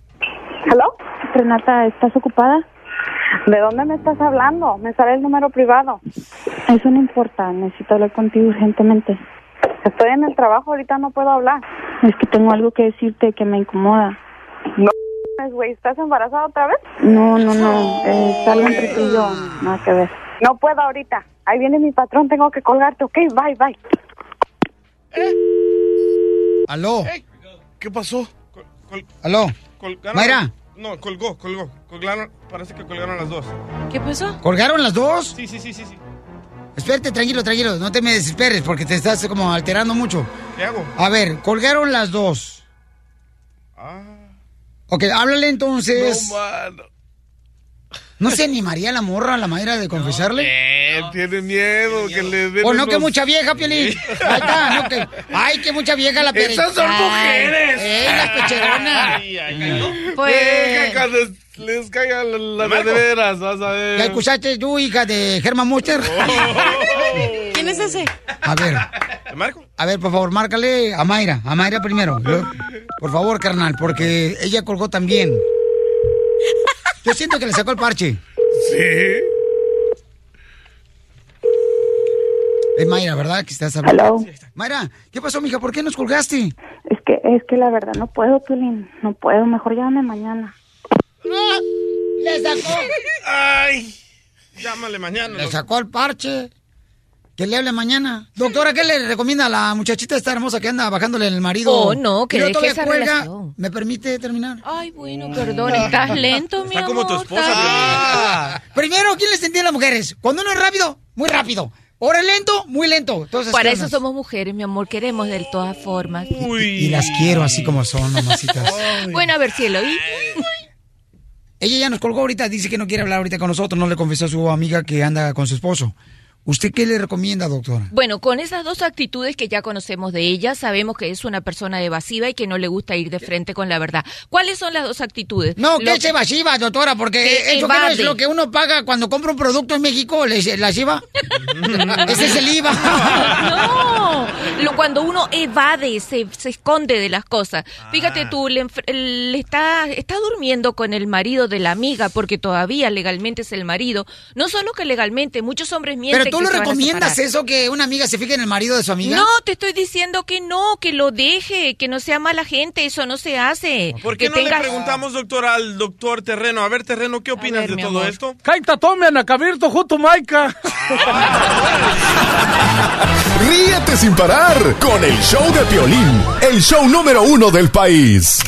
¿Hello? Renata, ¿estás ocupada? ¿De dónde me estás hablando? Me sale el número privado. Eso no importa, necesito hablar contigo urgentemente. Estoy en el trabajo, ahorita no puedo hablar. Es que tengo algo que decirte que me incomoda. No, güey, ¿estás embarazada otra vez? No, no, no, eh, es algo entre tú y yo, nada que ver. No puedo ahorita. Ahí viene mi patrón, tengo que colgarte, ¿ok? Bye, bye. ¿Aló? ¿Qué pasó? ¿Aló? Colgaron- Mayra. No, colgó, colgó. Colgaron, parece que colgaron las dos. ¿Qué pasó? ¿Colgaron las dos? Sí, sí, sí, sí, sí. Espérate, tranquilo, tranquilo, no te me desesperes porque te estás como alterando mucho. ¿Qué hago? A ver, colgaron las dos. Ok, háblale entonces. No, mano. ¿No se animaría la morra a la madera de confesarle? Eh, tiene miedo que le den o no, que unos- mucha vieja, Piolín. Ahí está, no, que... Ay, que mucha vieja la pere... Esas son Ay, mujeres. ¡Ey, las pecheronas! Pues... cuando les caiga la, la de veras, vas a ver. ¿Ya escuchaste tú, hija de Germán Muster? ¿Quién es ese? A ver. marco? A ver, por favor, márcale a Mayra. A Mayra primero. Por favor, carnal, porque ella colgó también. Yo siento que le sacó el parche. Sí. Es Mayra, ¿verdad? Que estás hablando. Hello. Mayra, ¿qué pasó, mija? ¿Por qué nos colgaste? Es que, es que la verdad no puedo, Piolín. No puedo, mejor llámame mañana. Le sacó. Ay. Llámale mañana. Le sacó el parche. Que le hable mañana. Doctora, ¿qué le recomienda a la muchachita esta hermosa que anda bajándole el marido? Oh, no, que deje todavía esa cuelga? relación. ¿Me permite terminar? Ay, bueno, perdón, estás lento, mi Está como tu esposa, Ah, primero, ¿quién les entiende a las mujeres? Cuando uno es rápido, muy rápido. Ahora es lento, muy lento. Entonces, Para ¿qué eso somos mujeres, mi amor, queremos de todas formas. Y las quiero así como son, mamacitas. Bueno, a ver, cielo, ¿y? Ella ya nos colgó ahorita, dice que no quiere hablar ahorita con nosotros, no le confesó a su amiga que anda con su esposo. ¿Usted qué le recomienda, doctora? Bueno, con esas dos actitudes que ya conocemos de ella, sabemos que es una persona evasiva y que no le gusta ir de frente con la verdad. ¿Cuáles son las dos actitudes? No, Lo que es evasiva, doctora, porque Que eso que no es lo que uno paga cuando compra un producto en México, ¿le- ¿la lleva? Ese es el IVA. No, lo, cuando uno evade, se, se esconde de las cosas. Fíjate tú, le, le está, está durmiendo con el marido de la amiga, porque todavía legalmente es el marido. No solo que legalmente, muchos hombres mienten. Pero tú a recomiendas eso, que una amiga se fije en el marido de su amiga. No, te estoy diciendo que no, que lo deje, que no sea mala gente, eso no se hace. ¿Por qué que no le preguntamos, doctor, al doctor Terreno? A ver, Terreno, ¿qué opinas ver, de todo amor. esto? Kaita tome anacabirto juto maica. Ríete sin parar con el show de Piolín, el show número uno del país.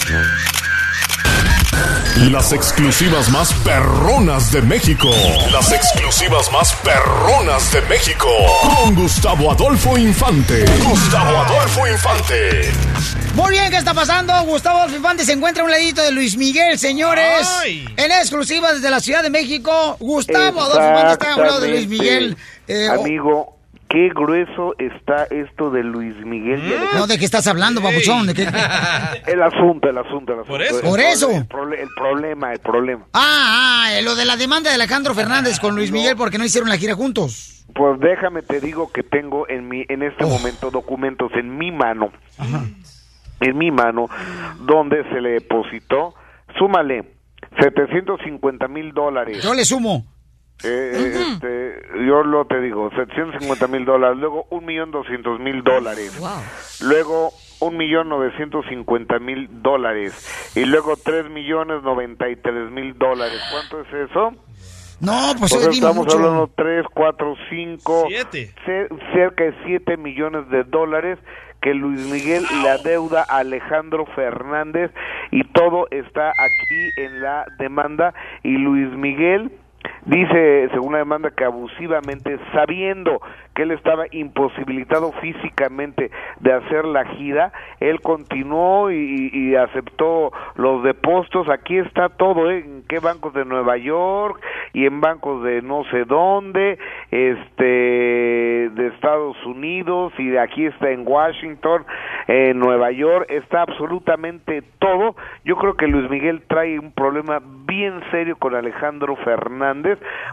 Las exclusivas más perronas de México. Las exclusivas más perronas de México. Con Gustavo Adolfo Infante. Gustavo Adolfo Infante. Muy bien, ¿qué está pasando? Gustavo Adolfo Infante se encuentra a un ladito de Luis Miguel, señores. Ay. En exclusiva desde la Ciudad de México, Gustavo Adolfo Infante está a un lado de Luis Miguel. Eh, Amigo, qué grueso está esto de Luis Miguel. y Alejandro. no, ¿de qué estás hablando, papuchón? ¿De qué? El asunto, el asunto, el asunto. Por eso. El Por prole- eso. El, prole- el problema, el problema. Ah, ah, eh, lo de la demanda de Alejandro Fernández con Luis Miguel porque no hicieron la gira juntos. Pues déjame te digo que tengo en mi en este Oh. momento documentos en mi mano, en mi mano, donde se le depositó, súmale, 750 mil dólares. Yo le sumo. Eh, este, yo lo te digo, 750 mil dólares, luego un millón doscientos mil dólares, luego un millón novecientos cincuenta mil dólares y luego tres millones noventa y tres mil dólares. ¿Cuánto es eso? No, pues Pues estamos mucho. hablando tres, cuatro, cinco, Siete. ce- cerca de siete millones de dólares que Luis Miguel le adeuda a Alejandro Fernández y todo está aquí en la demanda y Luis Miguel dice, según la demanda, que abusivamente, sabiendo que él estaba imposibilitado físicamente de hacer la gira, él continuó y, aceptó los depósitos. Aquí está todo, ¿eh? en qué bancos de Nueva York y en bancos de no sé dónde, este, de Estados Unidos y de aquí está en Washington, en Nueva York, está absolutamente todo. Yo creo que Luis Miguel trae un problema bien serio con Alejandro Fernández,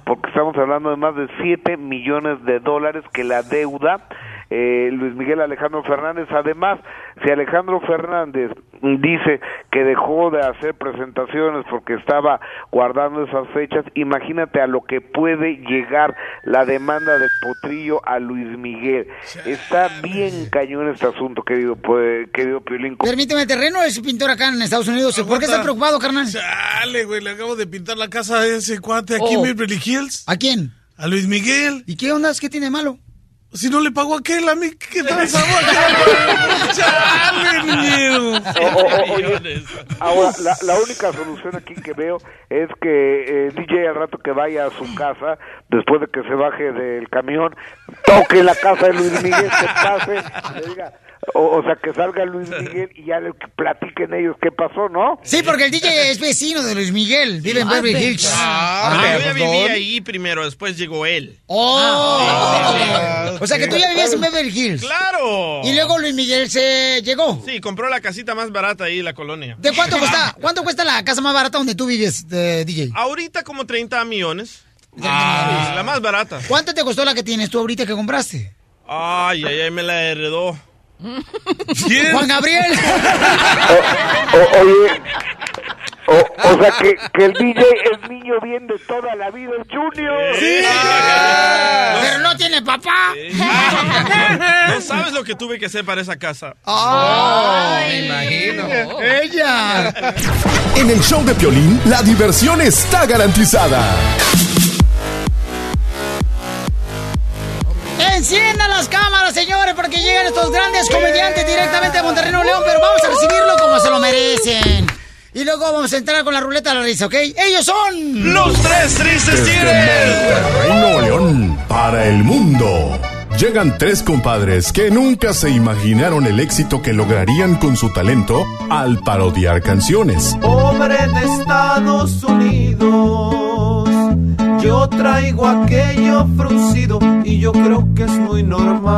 porque estamos hablando de más de 7 millones de dólares que la deuda eh, Luis Miguel Alejandro Fernández. Además, si Alejandro Fernández dice que dejó de hacer presentaciones porque estaba guardando esas fechas, imagínate a lo que puede llegar la demanda del potrillo a Luis Miguel. Está bien cañón este asunto, querido, pues, querido Piolín. Permíteme, terreno es pintor acá en Estados Unidos. ¿Por qué estás preocupado, carnal? Dale, güey, le acabo de pintar la casa a ese cuate aquí Oh. en Beverly Hills. ¿A quién? A Luis Miguel. ¿Y qué onda? ¿Qué tiene de malo? Si no le pagó a aquel, a mí, ¿qué tal esa ¡Chale, niñero! O- o- o- oye, ahora, la, la única solución aquí que veo es que eh, DJ al rato que vaya a su casa, después de que se baje del camión, toque la casa de Luis Miguel, que pase, le diga, o, o sea, que salga Luis Miguel y ya le platiquen ellos qué pasó, ¿no? Sí, porque el DJ es vecino de Luis Miguel. Vive en Beverly Hills. Ah, Ajá. yo ya viví ahí primero, después llegó él. Oh. O sea que tú ya vivías en Beverly Hills. ¡Claro! Y luego Luis Miguel se llegó. Sí, compró la casita más barata ahí en la colonia. ¿De cuánto cuesta? ¿Cuánto cuesta la casa más barata donde tú vives, de DJ? Ahorita como 30 millones. Ah, la más barata. ¿Cuánto te costó la que tienes tú ahorita que compraste? Ay, ay, ay, me la heredó. Juan Gabriel. O- oye, o, o sea, que, que el DJ es niño bien de toda la vida, el Junior. Pero no tiene papá. No sabes lo que tuve que hacer para esa casa. Ay, me imagino. Ella. En el show de Piolín, la diversión está garantizada. Enciendan las cámaras, señores, porque llegan estos grandes comediantes directamente de Monterrey, Nuevo León, pero vamos a recibirlo como se lo merecen. Y luego vamos a entrar con la ruleta de la risa, ¿ok? Ellos son... Los tres tristes Monterrey, Nuevo León, para el mundo. Llegan tres compadres que nunca se imaginaron el éxito que lograrían con su talento al parodiar canciones. Pobre de Estados Unidos, yo traigo aquello fruncido y yo creo que es muy normal.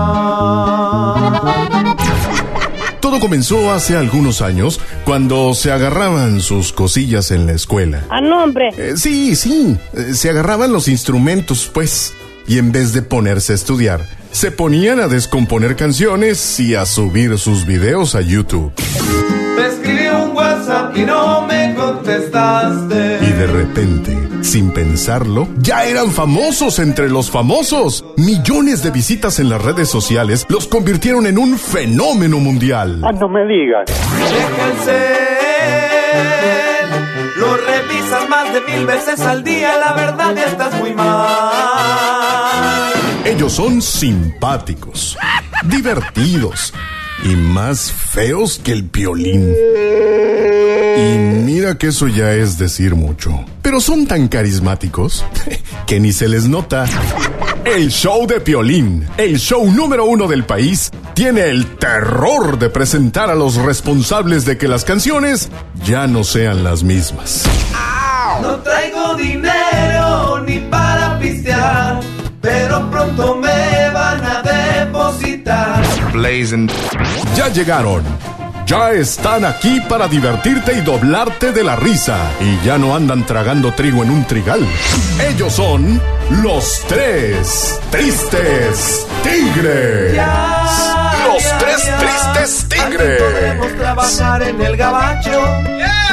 Todo comenzó hace algunos años cuando se agarraban sus cosillas en la escuela. A nombre. Eh, sí, sí, eh, se agarraban los instrumentos, pues, y en vez de ponerse a estudiar, se ponían a descomponer canciones y a subir sus videos a YouTube. Te escribí un WhatsApp y no me contestaste. Y de repente, sin pensarlo, ya eran famosos entre los famosos. Millones de visitas en las redes sociales los convirtieron en un fenómeno mundial. no me digas. Cel, lo revisas más de mil veces al día, la verdad ya estás muy mal. Ellos son simpáticos, divertidos y más feos que el violín. Y mira que eso ya es decir mucho. Pero son tan carismáticos que ni se les nota. El show de Piolín, el show número uno del país, tiene el terror de presentar a los responsables de que las canciones ya no sean las mismas. No traigo dinero ni para pistear, pero pronto me. Blazing. Ya llegaron. Ya están aquí para divertirte y doblarte de la risa. Y ya no andan tragando trigo en un trigal. Ellos son los tres tristes tigres. los tres tristes tigres. Podemos trabajar en el gabacho. En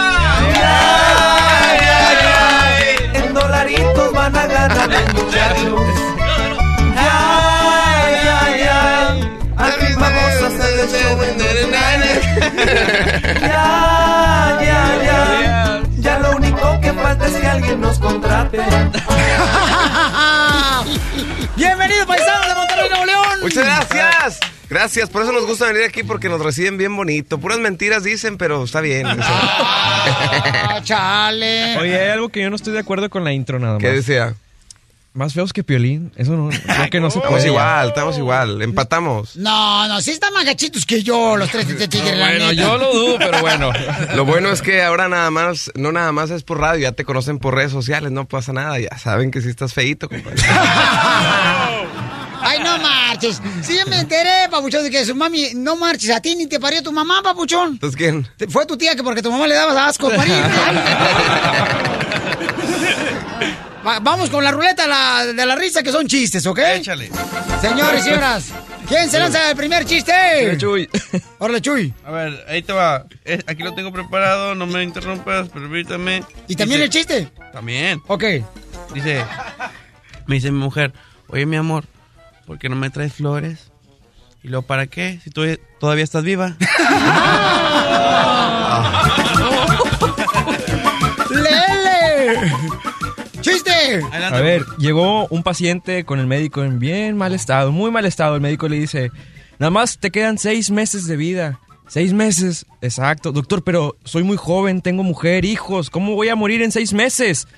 Ya, ya, ya. Ya lo único que falta es que alguien nos contrate. Bienvenido, paisanos de Monterrey, Nuevo León. Muchas gracias. Gracias, por eso nos gusta venir aquí porque nos reciben bien bonito. Puras mentiras dicen, pero está bien. Ah, chale. Oye, hay algo que yo no estoy de acuerdo con la intro nada más. ¿Qué decía? Más feos que Piolín. Eso no, creo que no se Estamos puede. igual, estamos igual. Empatamos. No, no, sí están más gachitos que yo, los tres de tigre, la Bueno, yo lo dudo, pero bueno. Lo bueno es que ahora nada más, no nada más es por radio, ya te conocen por redes sociales, no pasa nada, ya saben que sí estás feito, compadre. Ay, no marches. Sí, ya me enteré, papuchón, de que su mami, no marches, a ti ni te parió tu mamá, papuchón. ¿Entonces quién? Fue tu tía que porque tu mamá le dabas asco parir. Va- vamos con la ruleta la- de la risa, que son chistes, ¿ok? Échale. Señores y señoras, ¿Quién se lanza el primer chiste? Chuy. Órale, Chuy. A ver, ahí te va. Eh, Aquí lo tengo preparado, no me interrumpas, permítame. ¿Y también Dice- el chiste? También. Ok. Dice, me dice mi mujer, oye mi amor, ¿por qué no me traes flores? Y luego, ¿para qué? Si tú todavía estás viva. ¡Lele! A ver, llegó un paciente con el médico en bien mal estado, muy mal estado. El médico le dice, nada más te quedan seis meses de vida. Seis meses, exacto. Doctor, pero soy muy joven, tengo mujer, hijos. ¿Cómo voy a morir en seis meses?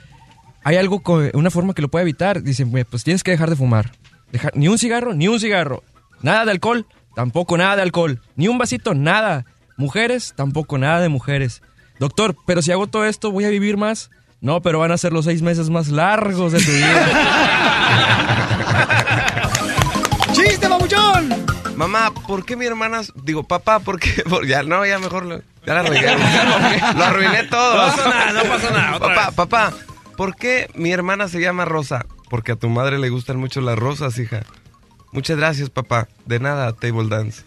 Hay algo, co- una forma que lo pueda evitar. Dice, "Pues, pues tienes que dejar de fumar. Deja- ni un cigarro, ni un cigarro. Nada de alcohol, tampoco nada de alcohol. Ni un vasito, nada. Mujeres, tampoco nada de mujeres. Doctor, pero si hago todo esto, ¿voy a vivir más? No, pero van a ser los seis meses más largos de tu vida. ¡Chiste, babuchón! Mamá, ¿por qué mi hermana... Digo, papá, ¿por qué? Por- Ya, no, ya mejor lo... Ya la regué. lo arruiné todo. No pasa nada, no pasa nada, otra Papá, vez. papá, ¿por qué mi hermana se llama Rosa? Porque a tu madre le gustan mucho las rosas, hija. Muchas gracias, papá. De nada, table dance.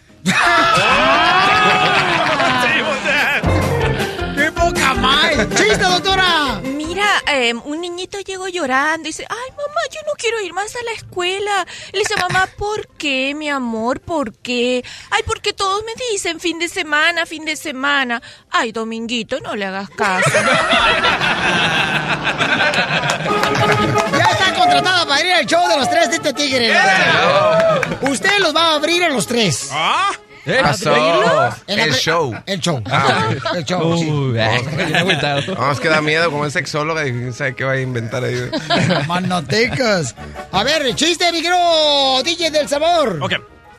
Eh, un niñito llegó llorando y dice, ay mamá, yo no quiero ir más a la escuela. Le dice, mamá, ¿por qué, mi amor? ¿Por qué? Ay, porque todos me dicen fin de semana, fin de semana. Ay, Dominguito, no le hagas caso. Ya está contratada para ir al show de los tres de este tigre. Usted los va a abrir a los tres. ¿Ah? ¿Eh? Pasó. El show. El show. Ah, El show, sí. Uy, No, es que da miedo como es sexóloga y quién sabe qué va a inventar ahí. Manotecas. A ver, chiste, mi querido DJ del sabor. Ok.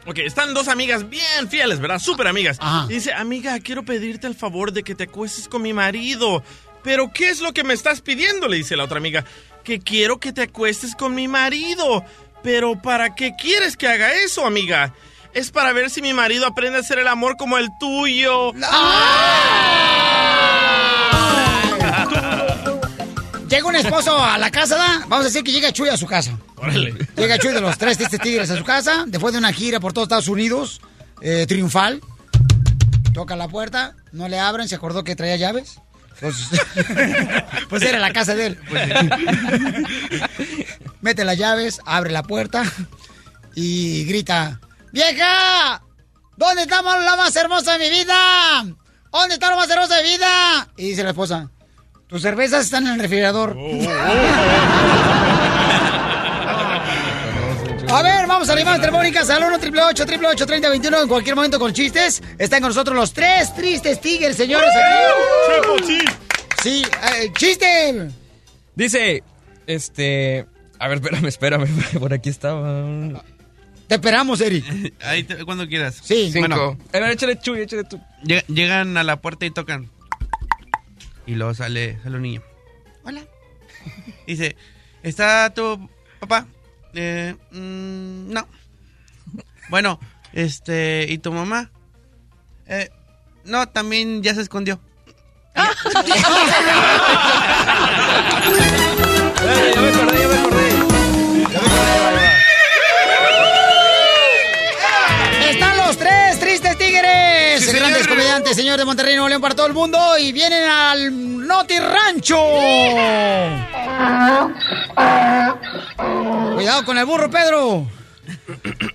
Ok, están dos amigas bien fieles, ¿verdad? Súper amigas. Y dice, amiga, quiero pedirte el favor de que te acuestes con mi marido. Pero, ¿qué es lo que me estás pidiendo? Le dice la otra amiga. Que quiero que te acuestes con mi marido. Pero, ¿para qué quieres que haga eso, amiga? Es para ver si mi marido aprende a hacer el amor como el tuyo. Llega un esposo a la casa, ¿da? Vamos a decir que llega Chuy a su casa. Órale. Llega Chuy de los tres tristes tigres a su casa, después de una gira por todos Estados Unidos, eh, triunfal. Toca la puerta, no le abren, se acordó que traía llaves. Pues, pues era la casa de él. Mete las llaves, abre la puerta y grita: ¡Vieja! ¿Dónde está la más hermosa de mi vida? ¿Dónde está la más hermosa de mi vida? Y dice la esposa: Tus cervezas están en el refrigerador. A ver, vamos a animar telefónicas al 1 888 3021 en cualquier momento con chistes. Están con nosotros los tres tristes tigres, señores. Aquí. Sí, eh, chiste. Dice, este... A ver, espérame, espérame, por aquí estaba. Te esperamos, Eric. Ahí te- cuando quieras. Sí. Bueno, A ver, échale chuy, échale tú. lle- llegan a la puerta y tocan. Y luego sale, sale un niño. Hola. Dice, ¿está tu papá? Eh, mm, no. Bueno, este, ¿y tu mamá? Eh, no, también ya se escondió. Están grandes señor. comediantes, señor de Monterrey, Nuevo León para todo el mundo. Y vienen al Noti Rancho. Cuidado con el burro, Pedro.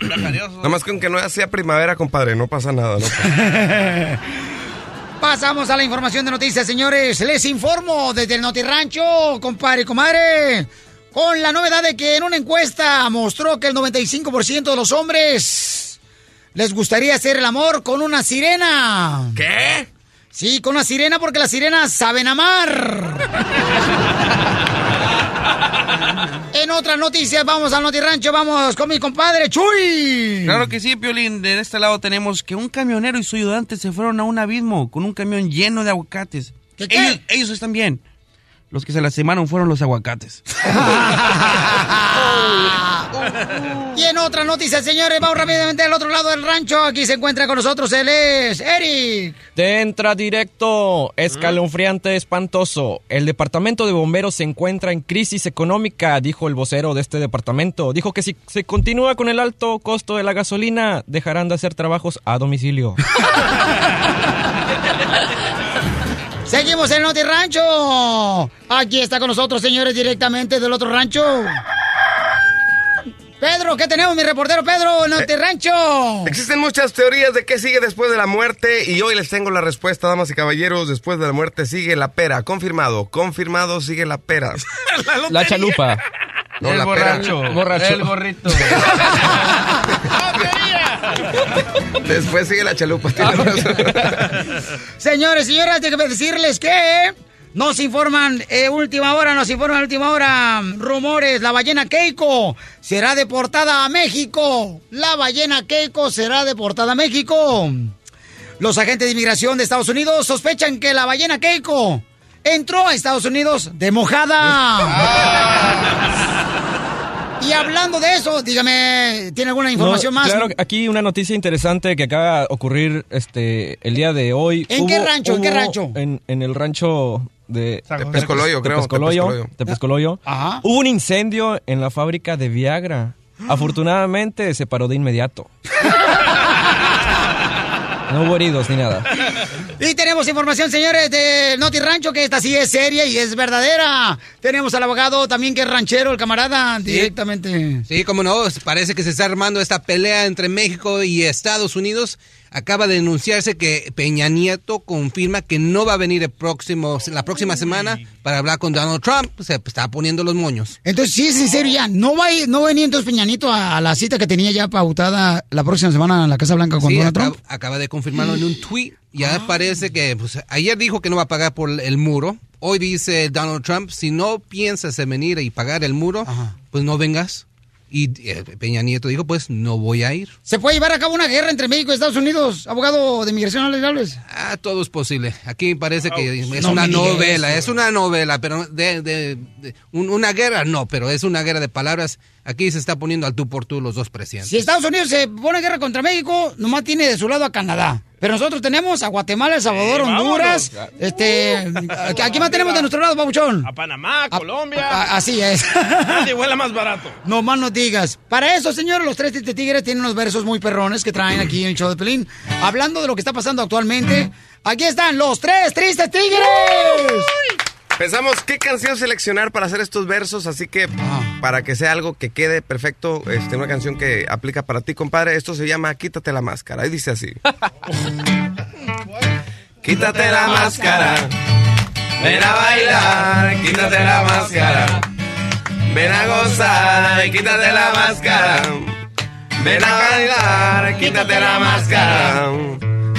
Nada más con que no sea primavera, compadre, no pasa nada. No pasa. Pasamos a la información de noticias, señores. Les informo desde el Noti Rancho, compadre y comadre. Con la novedad de que en una encuesta mostró que el 95% de los hombres les gustaría hacer el amor con una sirena. ¿Qué? Sí, con una sirena porque las sirenas saben amar. en otras noticias, vamos al Noti Rancho, vamos con mi compadre Chuy. Claro que sí, Piolín. De este lado tenemos que un camionero y su ayudante se fueron a un abismo con un camión lleno de aguacates. ¿Qué, qué? Ellos, ellos están bien. Los que se lastimaron fueron los aguacates. Y en otra noticia, señores, vamos rápidamente al otro lado del rancho. Aquí se encuentra con nosotros, él es Eric. Te entra directo, escalofriante, espantoso. El departamento de bomberos se encuentra en crisis económica, dijo el vocero de este departamento. Dijo que si se continúa con el alto costo de la gasolina, dejarán de hacer trabajos a domicilio. Seguimos en Noti Rancho. Aquí está con nosotros, señores, directamente del otro rancho. Pedro, ¿qué tenemos, mi reportero Pedro, Noti Rancho? Existen muchas teorías de qué sigue después de la muerte y hoy les tengo la respuesta, damas y caballeros. Después de la muerte sigue la pera. Confirmado, confirmado sigue la pera. La chalupa. No, el la borracho. pera. borracho. El gorrito. Después sigue la chalupa. razón. Señores, señoras, déjenme decirles que nos informan, eh, última hora, nos informan última hora, rumores, la ballena Keiko será deportada a México. La ballena Keiko será deportada a México. Los agentes de inmigración de Estados Unidos sospechan que la ballena Keiko entró a Estados Unidos de mojada. Y hablando de eso, dígame, ¿tiene alguna información No, más? Claro, aquí una noticia interesante que acaba de ocurrir este, el día de hoy. ¿En qué rancho? ¿En qué rancho? En, en el rancho de Tepezcoloyo, creo, Tepezcoloyo. Tepezcoloyo. Ajá. Hubo un incendio en la fábrica de Viagra. Afortunadamente se paró de inmediato. No hubo heridos ni nada. Y tenemos información, señores, de Noti Rancho, que esta sí es seria y es verdadera. Tenemos al abogado también que es ranchero, el camarada, directamente. Sí, como no, parece que se está armando esta pelea entre México y Estados Unidos. Acaba de denunciarse que Peña Nieto confirma que no va a venir el próximo, la próxima semana para hablar con Donald Trump. Se está poniendo los moños. Entonces, sí es en serio ya. ¿No va a, ir- no va a venir entonces Peñanito a, a la cita que tenía ya pautada la próxima semana en la Casa Blanca con Sí, Donald acaba, Trump? acaba de confirmarlo en un tweet. Ya parece que pues, ayer dijo que no va a pagar por el muro. Hoy dice Donald Trump, si no piensas en venir y pagar el muro, pues no vengas. Y eh, Peña Nieto dijo, pues no voy a ir. ¿Se puede llevar a cabo una guerra entre México y Estados Unidos, abogado de inmigración, no les hables? Ah, todo es posible. Aquí parece que es No una novela, eso. es una novela, pero de, de- de- un- una guerra no, pero es una guerra de palabras. Aquí se está poniendo al tú por tú los dos presidentes. Si Estados Unidos se pone guerra contra México, nomás tiene de su lado a Canadá. Pero nosotros tenemos a Guatemala, El Salvador, Sí, Honduras. vámonos. Este, aquí- aquí más tenemos de nuestro lado, Pabuchón. A Panamá, Colombia. A- así es. Nadie vuela más barato. No más no digas. Para eso, señores, los tres tigres tienen unos versos muy perrones que traen aquí en el show de Pelín. Hablando de lo que está pasando actualmente, aquí están los tres tristes tigres. Pensamos qué canción seleccionar para hacer estos versos, así que para que sea algo que quede perfecto, este, una canción que aplica para ti, compadre, esto se llama Quítate la máscara. Y dice así. Quítate la máscara, ven a bailar, quítate la máscara, ven a gozar, quítate la máscara, ven a bailar, quítate la máscara.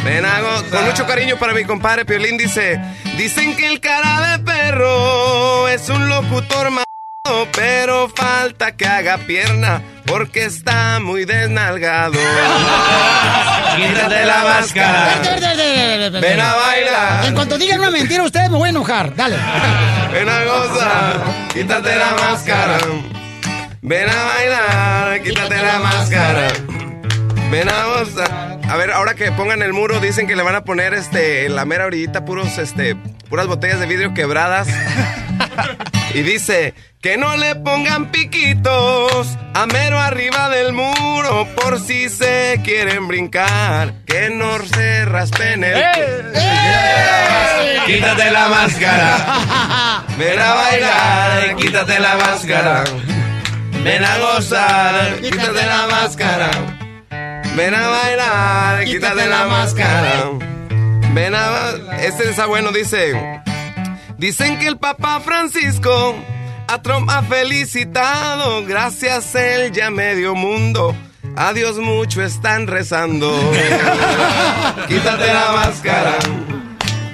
Ven a gozar. Con mucho cariño para mi compadre Piolín dice, dicen que el cara de perro es un locutor malo, pero falta que haga pierna porque está muy desnalgado. Quítate la máscara. Ven a bailar. En cuanto digan una mentira, ustedes me voy a enojar. Dale. Ven a gozar, quítate la máscara. Ven a bailar, quítate la máscara. Ven a gozar. A ver, ahora que pongan el muro, dicen que le van a poner este, en la mera orillita puros, este, puras botellas de vidrio quebradas. Y dice que no le pongan piquitos a mero arriba del muro por si se quieren brincar. Que no se raspen el. Quítate la máscara. Ven a bailar, quítate la máscara. Ven a gozar, quítate la máscara. Ven a bailar, quítate la máscara. Ven a. Este está bueno, dice. Dicen que el Papa Francisco a Trump ha felicitado. Gracias, él ya medio mundo. A Dios mucho están rezando. Quítate la máscara.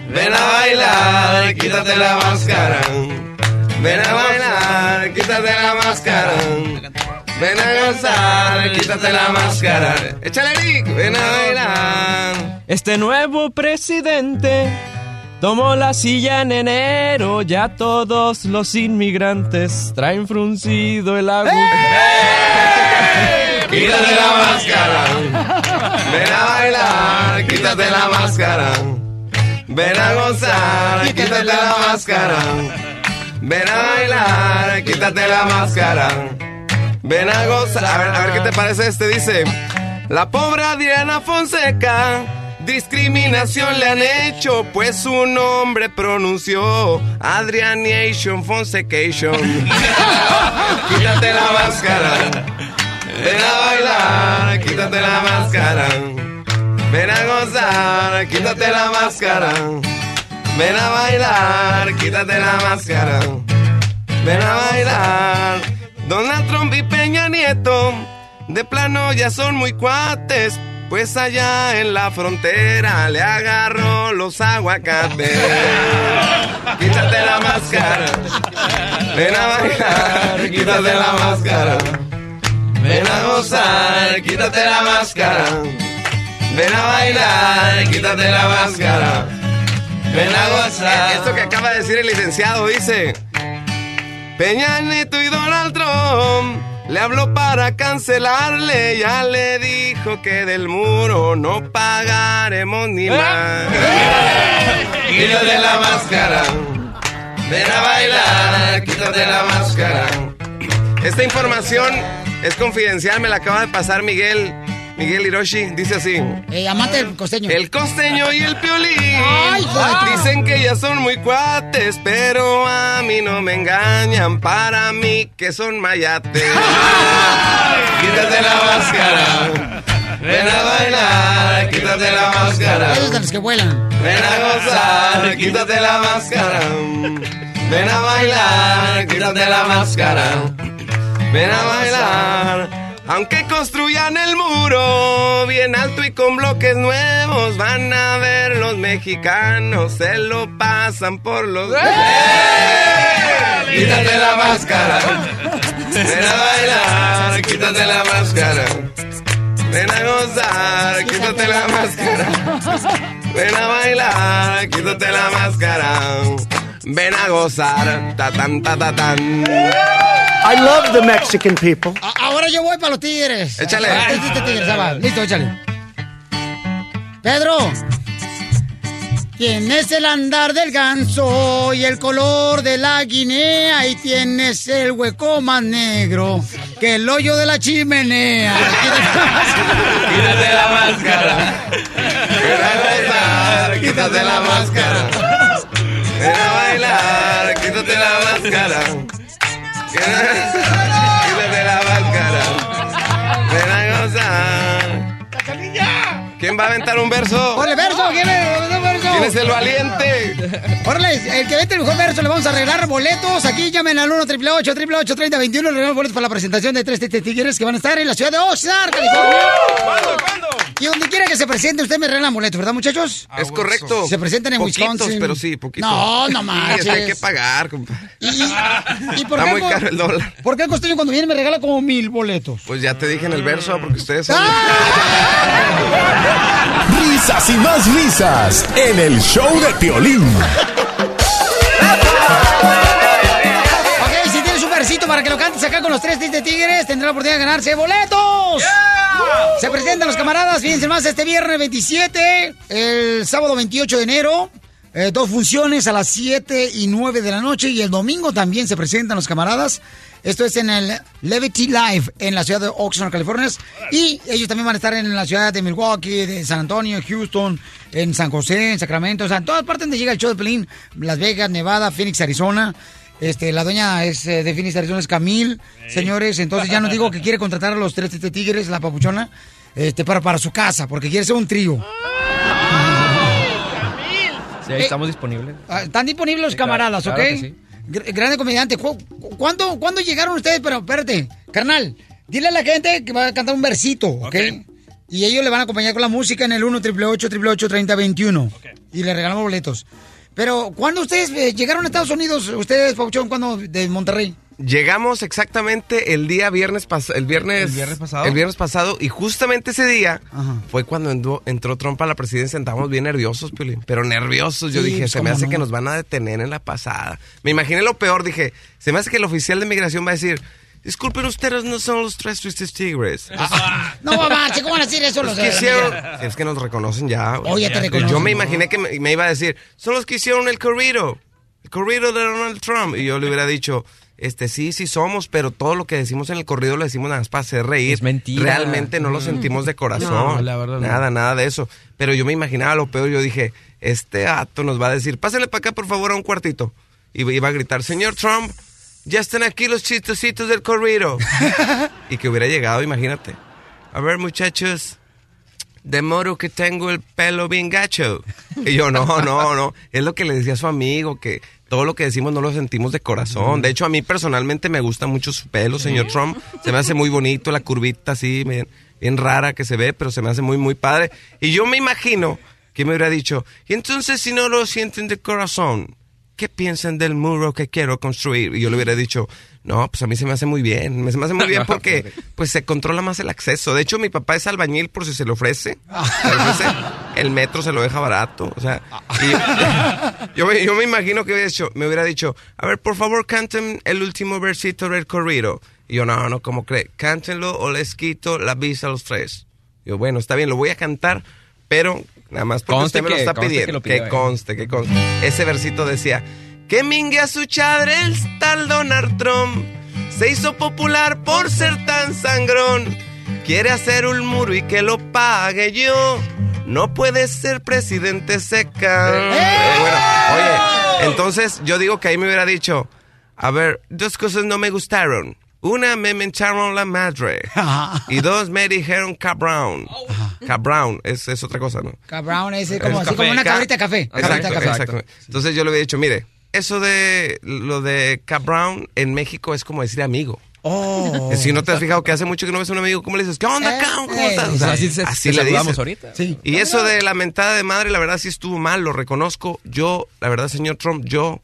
Ven a bailar, quítate la máscara. Ven a bailar, quítate la máscara. Ven a gozar, quítate la máscara. Échale, Eric. Ven a bailar. Este nuevo presidente tomó la silla en enero. Ya todos los inmigrantes traen fruncido el agua. quítate la máscara. Ven a bailar, quítate la máscara. Ven a gozar, quítate la máscara. Ven a bailar, quítate la máscara. Ven a gozar. A ver, a ver qué te parece este. Dice: La pobre Adriana Fonseca. Discriminación le han hecho, pues su nombre pronunció Adrianation Fonsecation. quítate la máscara. Ven a bailar, quítate la máscara. Ven a gozar, quítate la máscara. Ven a bailar, quítate la máscara. Ven a bailar. Donald Trump y Peña Nieto, de plano ya son muy cuates. Pues allá en la frontera le agarró los aguacates. Quítate la máscara. Ven a bailar, quítate la máscara. Ven a gozar, quítate la máscara. Ven a bailar, quítate la máscara. Ven a gozar. Esto que acaba de decir el licenciado dice: Peña Nieto y Donald Trump le habló para cancelarle. Ya le dijo que del muro no pagaremos ni más. Quítate la máscara. Ven a bailar, quítate la máscara. Esta información es confidencial, me la acaba de pasar Miguel. Miguel Hiroshi dice así. Eh, amante del costeño. El costeño y el piolín. Ay, Dicen que ya son muy cuates, pero a mí no me engañan. Para mí que son mayates. quítate la máscara. Ven a bailar, quítate la máscara. Esos de los que vuelan. Ven a gozar, quítate la máscara. Ven a bailar, quítate la máscara. Ven a bailar. Aunque construyan el muro bien alto y con bloques nuevos, van a ver los mexicanos, se lo pasan por los... Quítate la máscara. Ven a bailar, quítate la máscara. Ven a gozar, quítate la máscara. Ven a bailar, quítate la máscara. Ven a gozar, ta tan ta ta tan. I love the Mexican people. A- Ahora yo voy para los tigres. Échale. Ah, este- tigres, va. Listo, échale. Pedro. Tienes el andar del ganso y el color de la guinea y tienes el hueco más negro que el hoyo de la chimenea. Quítate la máscara. Quítate la máscara. Ven a gozar. ¿Quién va a aventar un verso? ¡Órale, verso! ¿Quién es el verso? ¿Quién es el valiente? Órale, el que vete el mejor verso le vamos a regalar boletos. Aquí llamen al 1 888 888 3021 Le regalamos boletos para la presentación de tres tigres que van a estar en la ciudad de Oxnard, California. ¿Cuándo, cuándo? Y donde quiera que se presente, usted me regalan boletos, ¿verdad, muchachos? Es correcto. Se presentan en Poquitos, Wisconsin. pero sí, poquito. No, no Sí, manches. es que hay que pagar, compadre. ¿Y, y por Está qué muy caro el dólar. ¿Por qué el costeño cuando viene me regala como mil boletos? Pues ya te dije en el verso, porque ustedes son... Risas y más risas en el show de Piolín. Ok, si tienes un versito para que lo cantes acá con los tres Tigres de Tigres, tendrá la oportunidad de ganarse boletos. Se presentan los camaradas, fíjense más, este viernes 27, el sábado 28 de enero, eh, dos funciones a las 7 y 9 de la noche y el domingo también se presentan los camaradas. Esto es en el Levity Live en la ciudad de Oxnard, California. Y ellos también van a estar en la ciudad de Milwaukee, de San Antonio, Houston, en San José, en Sacramento, o sea, en todas partes donde llega el show de Pelín, Las Vegas, Nevada, Phoenix, Arizona. Este, la doña es eh, de Phoenix, Arizona, es Camil, señores. Entonces ya nos digo que quiere contratar a los tres este, tigres, la papuchona, este, para, para su casa, porque quiere ser un trío. Sí, ahí estamos disponibles. Ah, Están disponibles los Sí, claro, camaradas, claro ¿ok? que sí. Gr- grande comediante. ¿Cu- cu- ¿Cuándo, ¿Cuándo llegaron ustedes? Pero espérate, carnal, dile a la gente que va a cantar un versito, ¿ok? Y ellos le van a acompañar con la música en el 1 888 3021 Y le regalamos boletos. Pero, ¿cuándo ustedes eh, llegaron a Estados Unidos? Ustedes, Pauchón, ¿cuándo? De Monterrey. Llegamos exactamente el día viernes pasado. El viernes, ¿El viernes pasado? El viernes pasado. Y justamente ese día fue cuando entró, entró Trump a la presidencia. Estábamos bien nerviosos, Piolín. Pero nerviosos. Yo Sí, dije, pues, se me hace no. que nos van a detener en la pasada. Me imaginé lo peor. Dije, se me hace que el oficial de migración va a decir. Disculpen, ustedes no son los tres tristes tigres. No, Marche, ¿cómo van a decir eso los Los que de la hicieron, media? es que nos reconocen ya. Oh, ya te Yo reconocen, me ¿no? imaginé que me, me iba a decir, son los que hicieron el corrido, el corrido de Donald Trump. Y yo le hubiera dicho, este sí, sí somos, pero todo lo que decimos en el corrido lo decimos nada más para hacer reír. Es mentira. Realmente no lo Mm. sentimos de corazón. No, la verdad no. Nada, nada de eso. Pero yo me imaginaba lo peor. Yo dije, este ato nos va a decir, pásenle para acá por favor a un cuartito. Y iba a gritar, señor Trump, ya están aquí los chistositos del corrido. y que hubiera llegado, imagínate. A ver, muchachos, de modo que tengo el pelo bien gacho. Y yo, no, no, no. Es lo que le decía a su amigo, que todo lo que decimos no lo sentimos de corazón. De hecho, a mí personalmente me gusta mucho su pelo, señor Trump. Se me hace muy bonito, la curvita así, bien, bien rara que se ve, pero se me hace muy, muy padre. Y yo me imagino que me hubiera dicho, y entonces si no lo sienten de corazón, ¿qué piensan del muro que quiero construir? Y yo le hubiera dicho, no, pues a mí se me hace muy bien. Me- Se me hace muy bien porque pues se controla más el acceso. De hecho, mi papá es albañil por si se le ofrece. Se le ofrece, el metro se lo deja barato. O sea, y yo, yo me, yo me imagino que hubiera dicho, me hubiera dicho, a ver, por favor, canten el último versito del corrido. Y yo, no, no, ¿cómo cree? Cántenlo o les quito la visa a los tres. Yo, bueno, está bien, lo voy a cantar, pero nada más porque Conste usted me lo está que pidiendo. Que, conste, que conste. Ese versito decía, que mingue a su chadre el tal Donald Trump. Se hizo popular por ser tan sangrón. Quiere hacer un muro y que lo pague yo. No puede ser presidente seca. Eh, bueno, oye, entonces yo digo que ahí me hubiera dicho, a ver, dos cosas no me gustaron. Una, me mentaron la madre. Y dos, me dijeron cabrón. Cabrón, es, es otra cosa, ¿no? Cabrón, ese como, Es así como una Ca- cabrita de café. Exacto, de café. exacto. Entonces yo le había dicho, mire, eso de lo de cabrón en México es como decir amigo. Oh. Si no te has fijado que hace mucho que no ves a un amigo, ¿cómo le dices? ¿Qué onda, Eh, cabrón? ¿Cómo eh, estás? o sea, así se- te le saludamos dices. ahorita. Sí. Y eso de la mentada de madre, la verdad sí estuvo mal, lo reconozco. Yo, la verdad, señor Trump, yo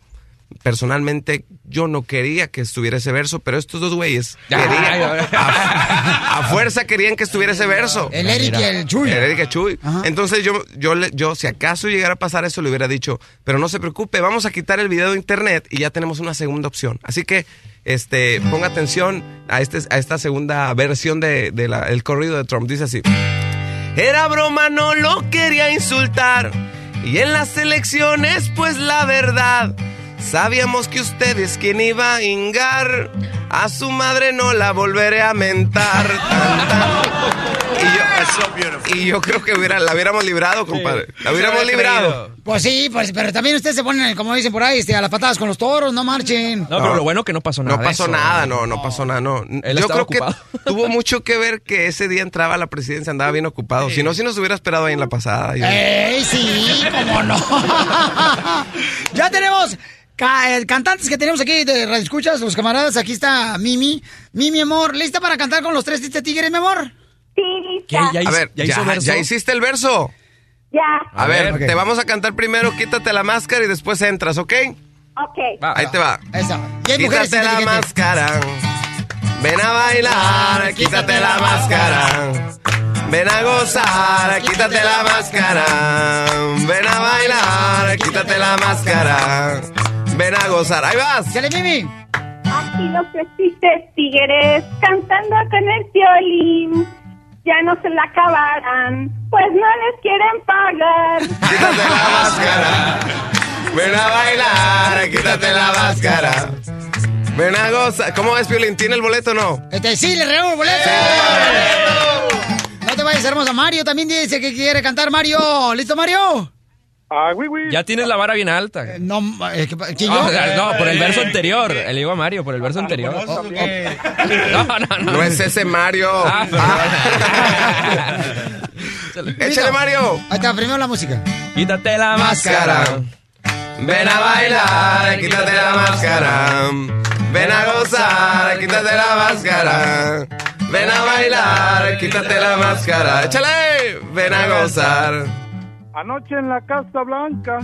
personalmente, yo no quería que estuviera ese verso, pero estos dos güeyes Ay, querían, ay, a, a fuerza querían que estuviera ese verso. El Eric y el Chuy. El Eric y el Chuy. Entonces yo, yo, yo, si acaso llegara a pasar eso, le hubiera dicho, pero no se preocupe, vamos a quitar el video de internet y ya tenemos una segunda opción. Así que, este, ponga atención a, este, a esta segunda versión del de, el corrido de Trump. Dice así. Era broma, no lo quería insultar. Y en las elecciones, pues la verdad, sabíamos que usted es quien iba a ingar. A su madre no la volveré a mentar. Tan, tan. Y yo, y yo creo que hubiera, la hubiéramos librado, compadre. La hubiéramos librado. Pues sí, pues, pero también ustedes se ponen, como dicen por ahí, este, a las patadas con los toros, no marchen. No, pero lo bueno que no pasó nada. No pasó eso. nada, no, no pasó nada, no. Él Yo creo ocupado. que tuvo mucho que ver que ese día entraba a la presidencia, andaba bien ocupado. Si no, si nos hubiera esperado ahí en la pasada. Yo- ¡Ey, sí! ¿Cómo no? ya tenemos eh, cantantes que tenemos aquí de Radio Escuchas, los camaradas. Aquí está Mimi. Mimi, amor, ¿lista para cantar con los tres tristes tigres, mi amor? Sí, ¿Qué? ¿Ya, a ver, ya ya, hizo verso? ya hiciste el verso. Ya. A, A ver, ver. te vamos a cantar primero, quítate la máscara y después entras, ¿ok? Ok. Va, Ahí va. te va. Esa. Quítate la máscara. Ven a bailar, quítate la máscara. Ven a gozar, quítate la máscara. Ven a bailar, quítate la máscara. Ven a gozar. Ahí vas. ¡Sale, Mimi! Aquí los tristes tigres cantando con el violín. Ya no se la acabarán, pues no les quieren pagar. Quítate la máscara. Ven a bailar, quítate la máscara. Ven a gozar. ¿Cómo es, Piolín? ¿Tiene el boleto o no? Este, sí, le regalamos el boleto. No te vayas, hermosa. Mario también dice que quiere cantar Mario. ¿Listo, Mario? Ah, güey, güey. Ya tienes la vara bien alta. No, eh, ¿qué pa- ¿quién Ah, yo? sea, no, por el verso anterior. Le digo a Mario, por el verso anterior. Oh, No, no, no. No es ese Mario. Ah, Échale, Mario. Ahí está, primero la música. Quítate la máscara. Ven a bailar, quítate la máscara. Ven a gozar, quítate la máscara. Ven a bailar, quítate la máscara. Échale, ven a gozar. Anoche en la Casa Blanca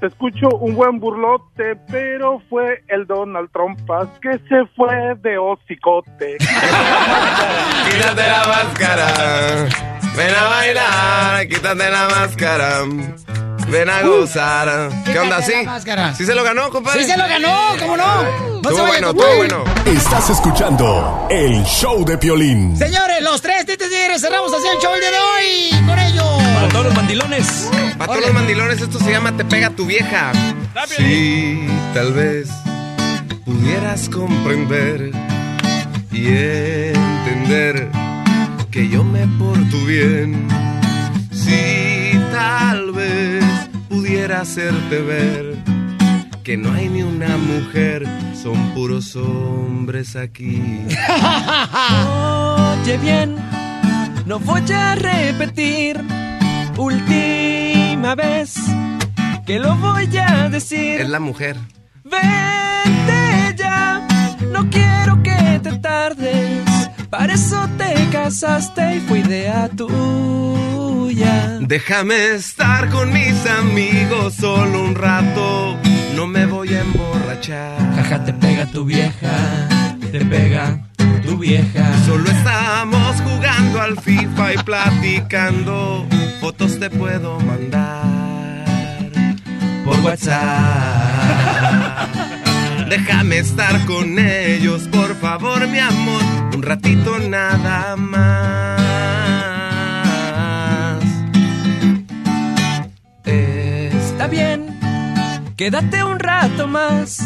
te escucho un buen burlote, pero fue el Donald Trump que se fue de hocicote. Quítate la máscara. Ven a bailar, quítate la máscara. Ven a gozar. ¿Qué onda, sí? ¿Sí se lo ganó, compadre? ¡Sí se lo ganó! ¿Cómo no? No vaya bueno, estuvo bueno. Estás escuchando el show de Piolín. Señores, los tres tites tigres cerramos así el show el día de hoy con ellos. Para todos los mandilones. Para todos los mandilones, esto se llama Te pega tu vieja. Sí, tal vez pudieras comprender y entender que yo me porto bien. Sí, tal vez pudiera hacerte ver que no hay ni una mujer, son puros hombres aquí. Oye bien, no voy a repetir. Última vez que lo voy a decir. Es la mujer. Vente ya, no quiero que te tardes. Para eso te casaste y fue idea tuya. Déjame estar con mis amigos solo un rato. No me voy a emborrachar. Jaja, te pega tu vieja, te pega tu vieja. Solo estamos jugando al FIFA y platicando. Fotos te puedo mandar por WhatsApp. Déjame estar con ellos, por favor, mi amor. Un ratito nada más. Quédate un rato más.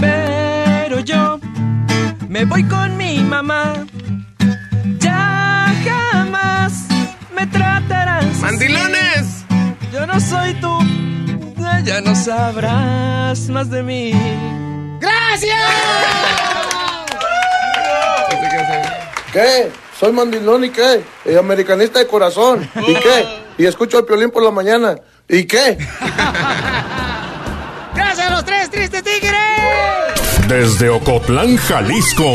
Pero yo me voy con mi mamá. Ya jamás me tratarás. así. ¡Mandilones! Yo no soy tú, ya no sabrás más de mí. ¡Gracias! ¿Qué? Soy mandilón y qué? Eh, americanista de corazón. ¿Y qué? Y escucho el piolín por la mañana. ¿Y qué? ¡Gracias a los tres tristes tigres! Desde Ocotlán, Jalisco,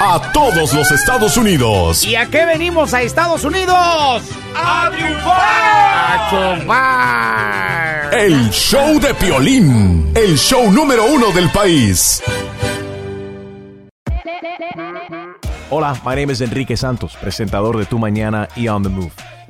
a todos los Estados Unidos. ¿Y a qué venimos a Estados Unidos? ¡A triunfar! ¡A triunfar! El show de Piolín, el show número uno del país. Hola, my name is Enrique Santos, presentador de Tu Mañana y On the Move.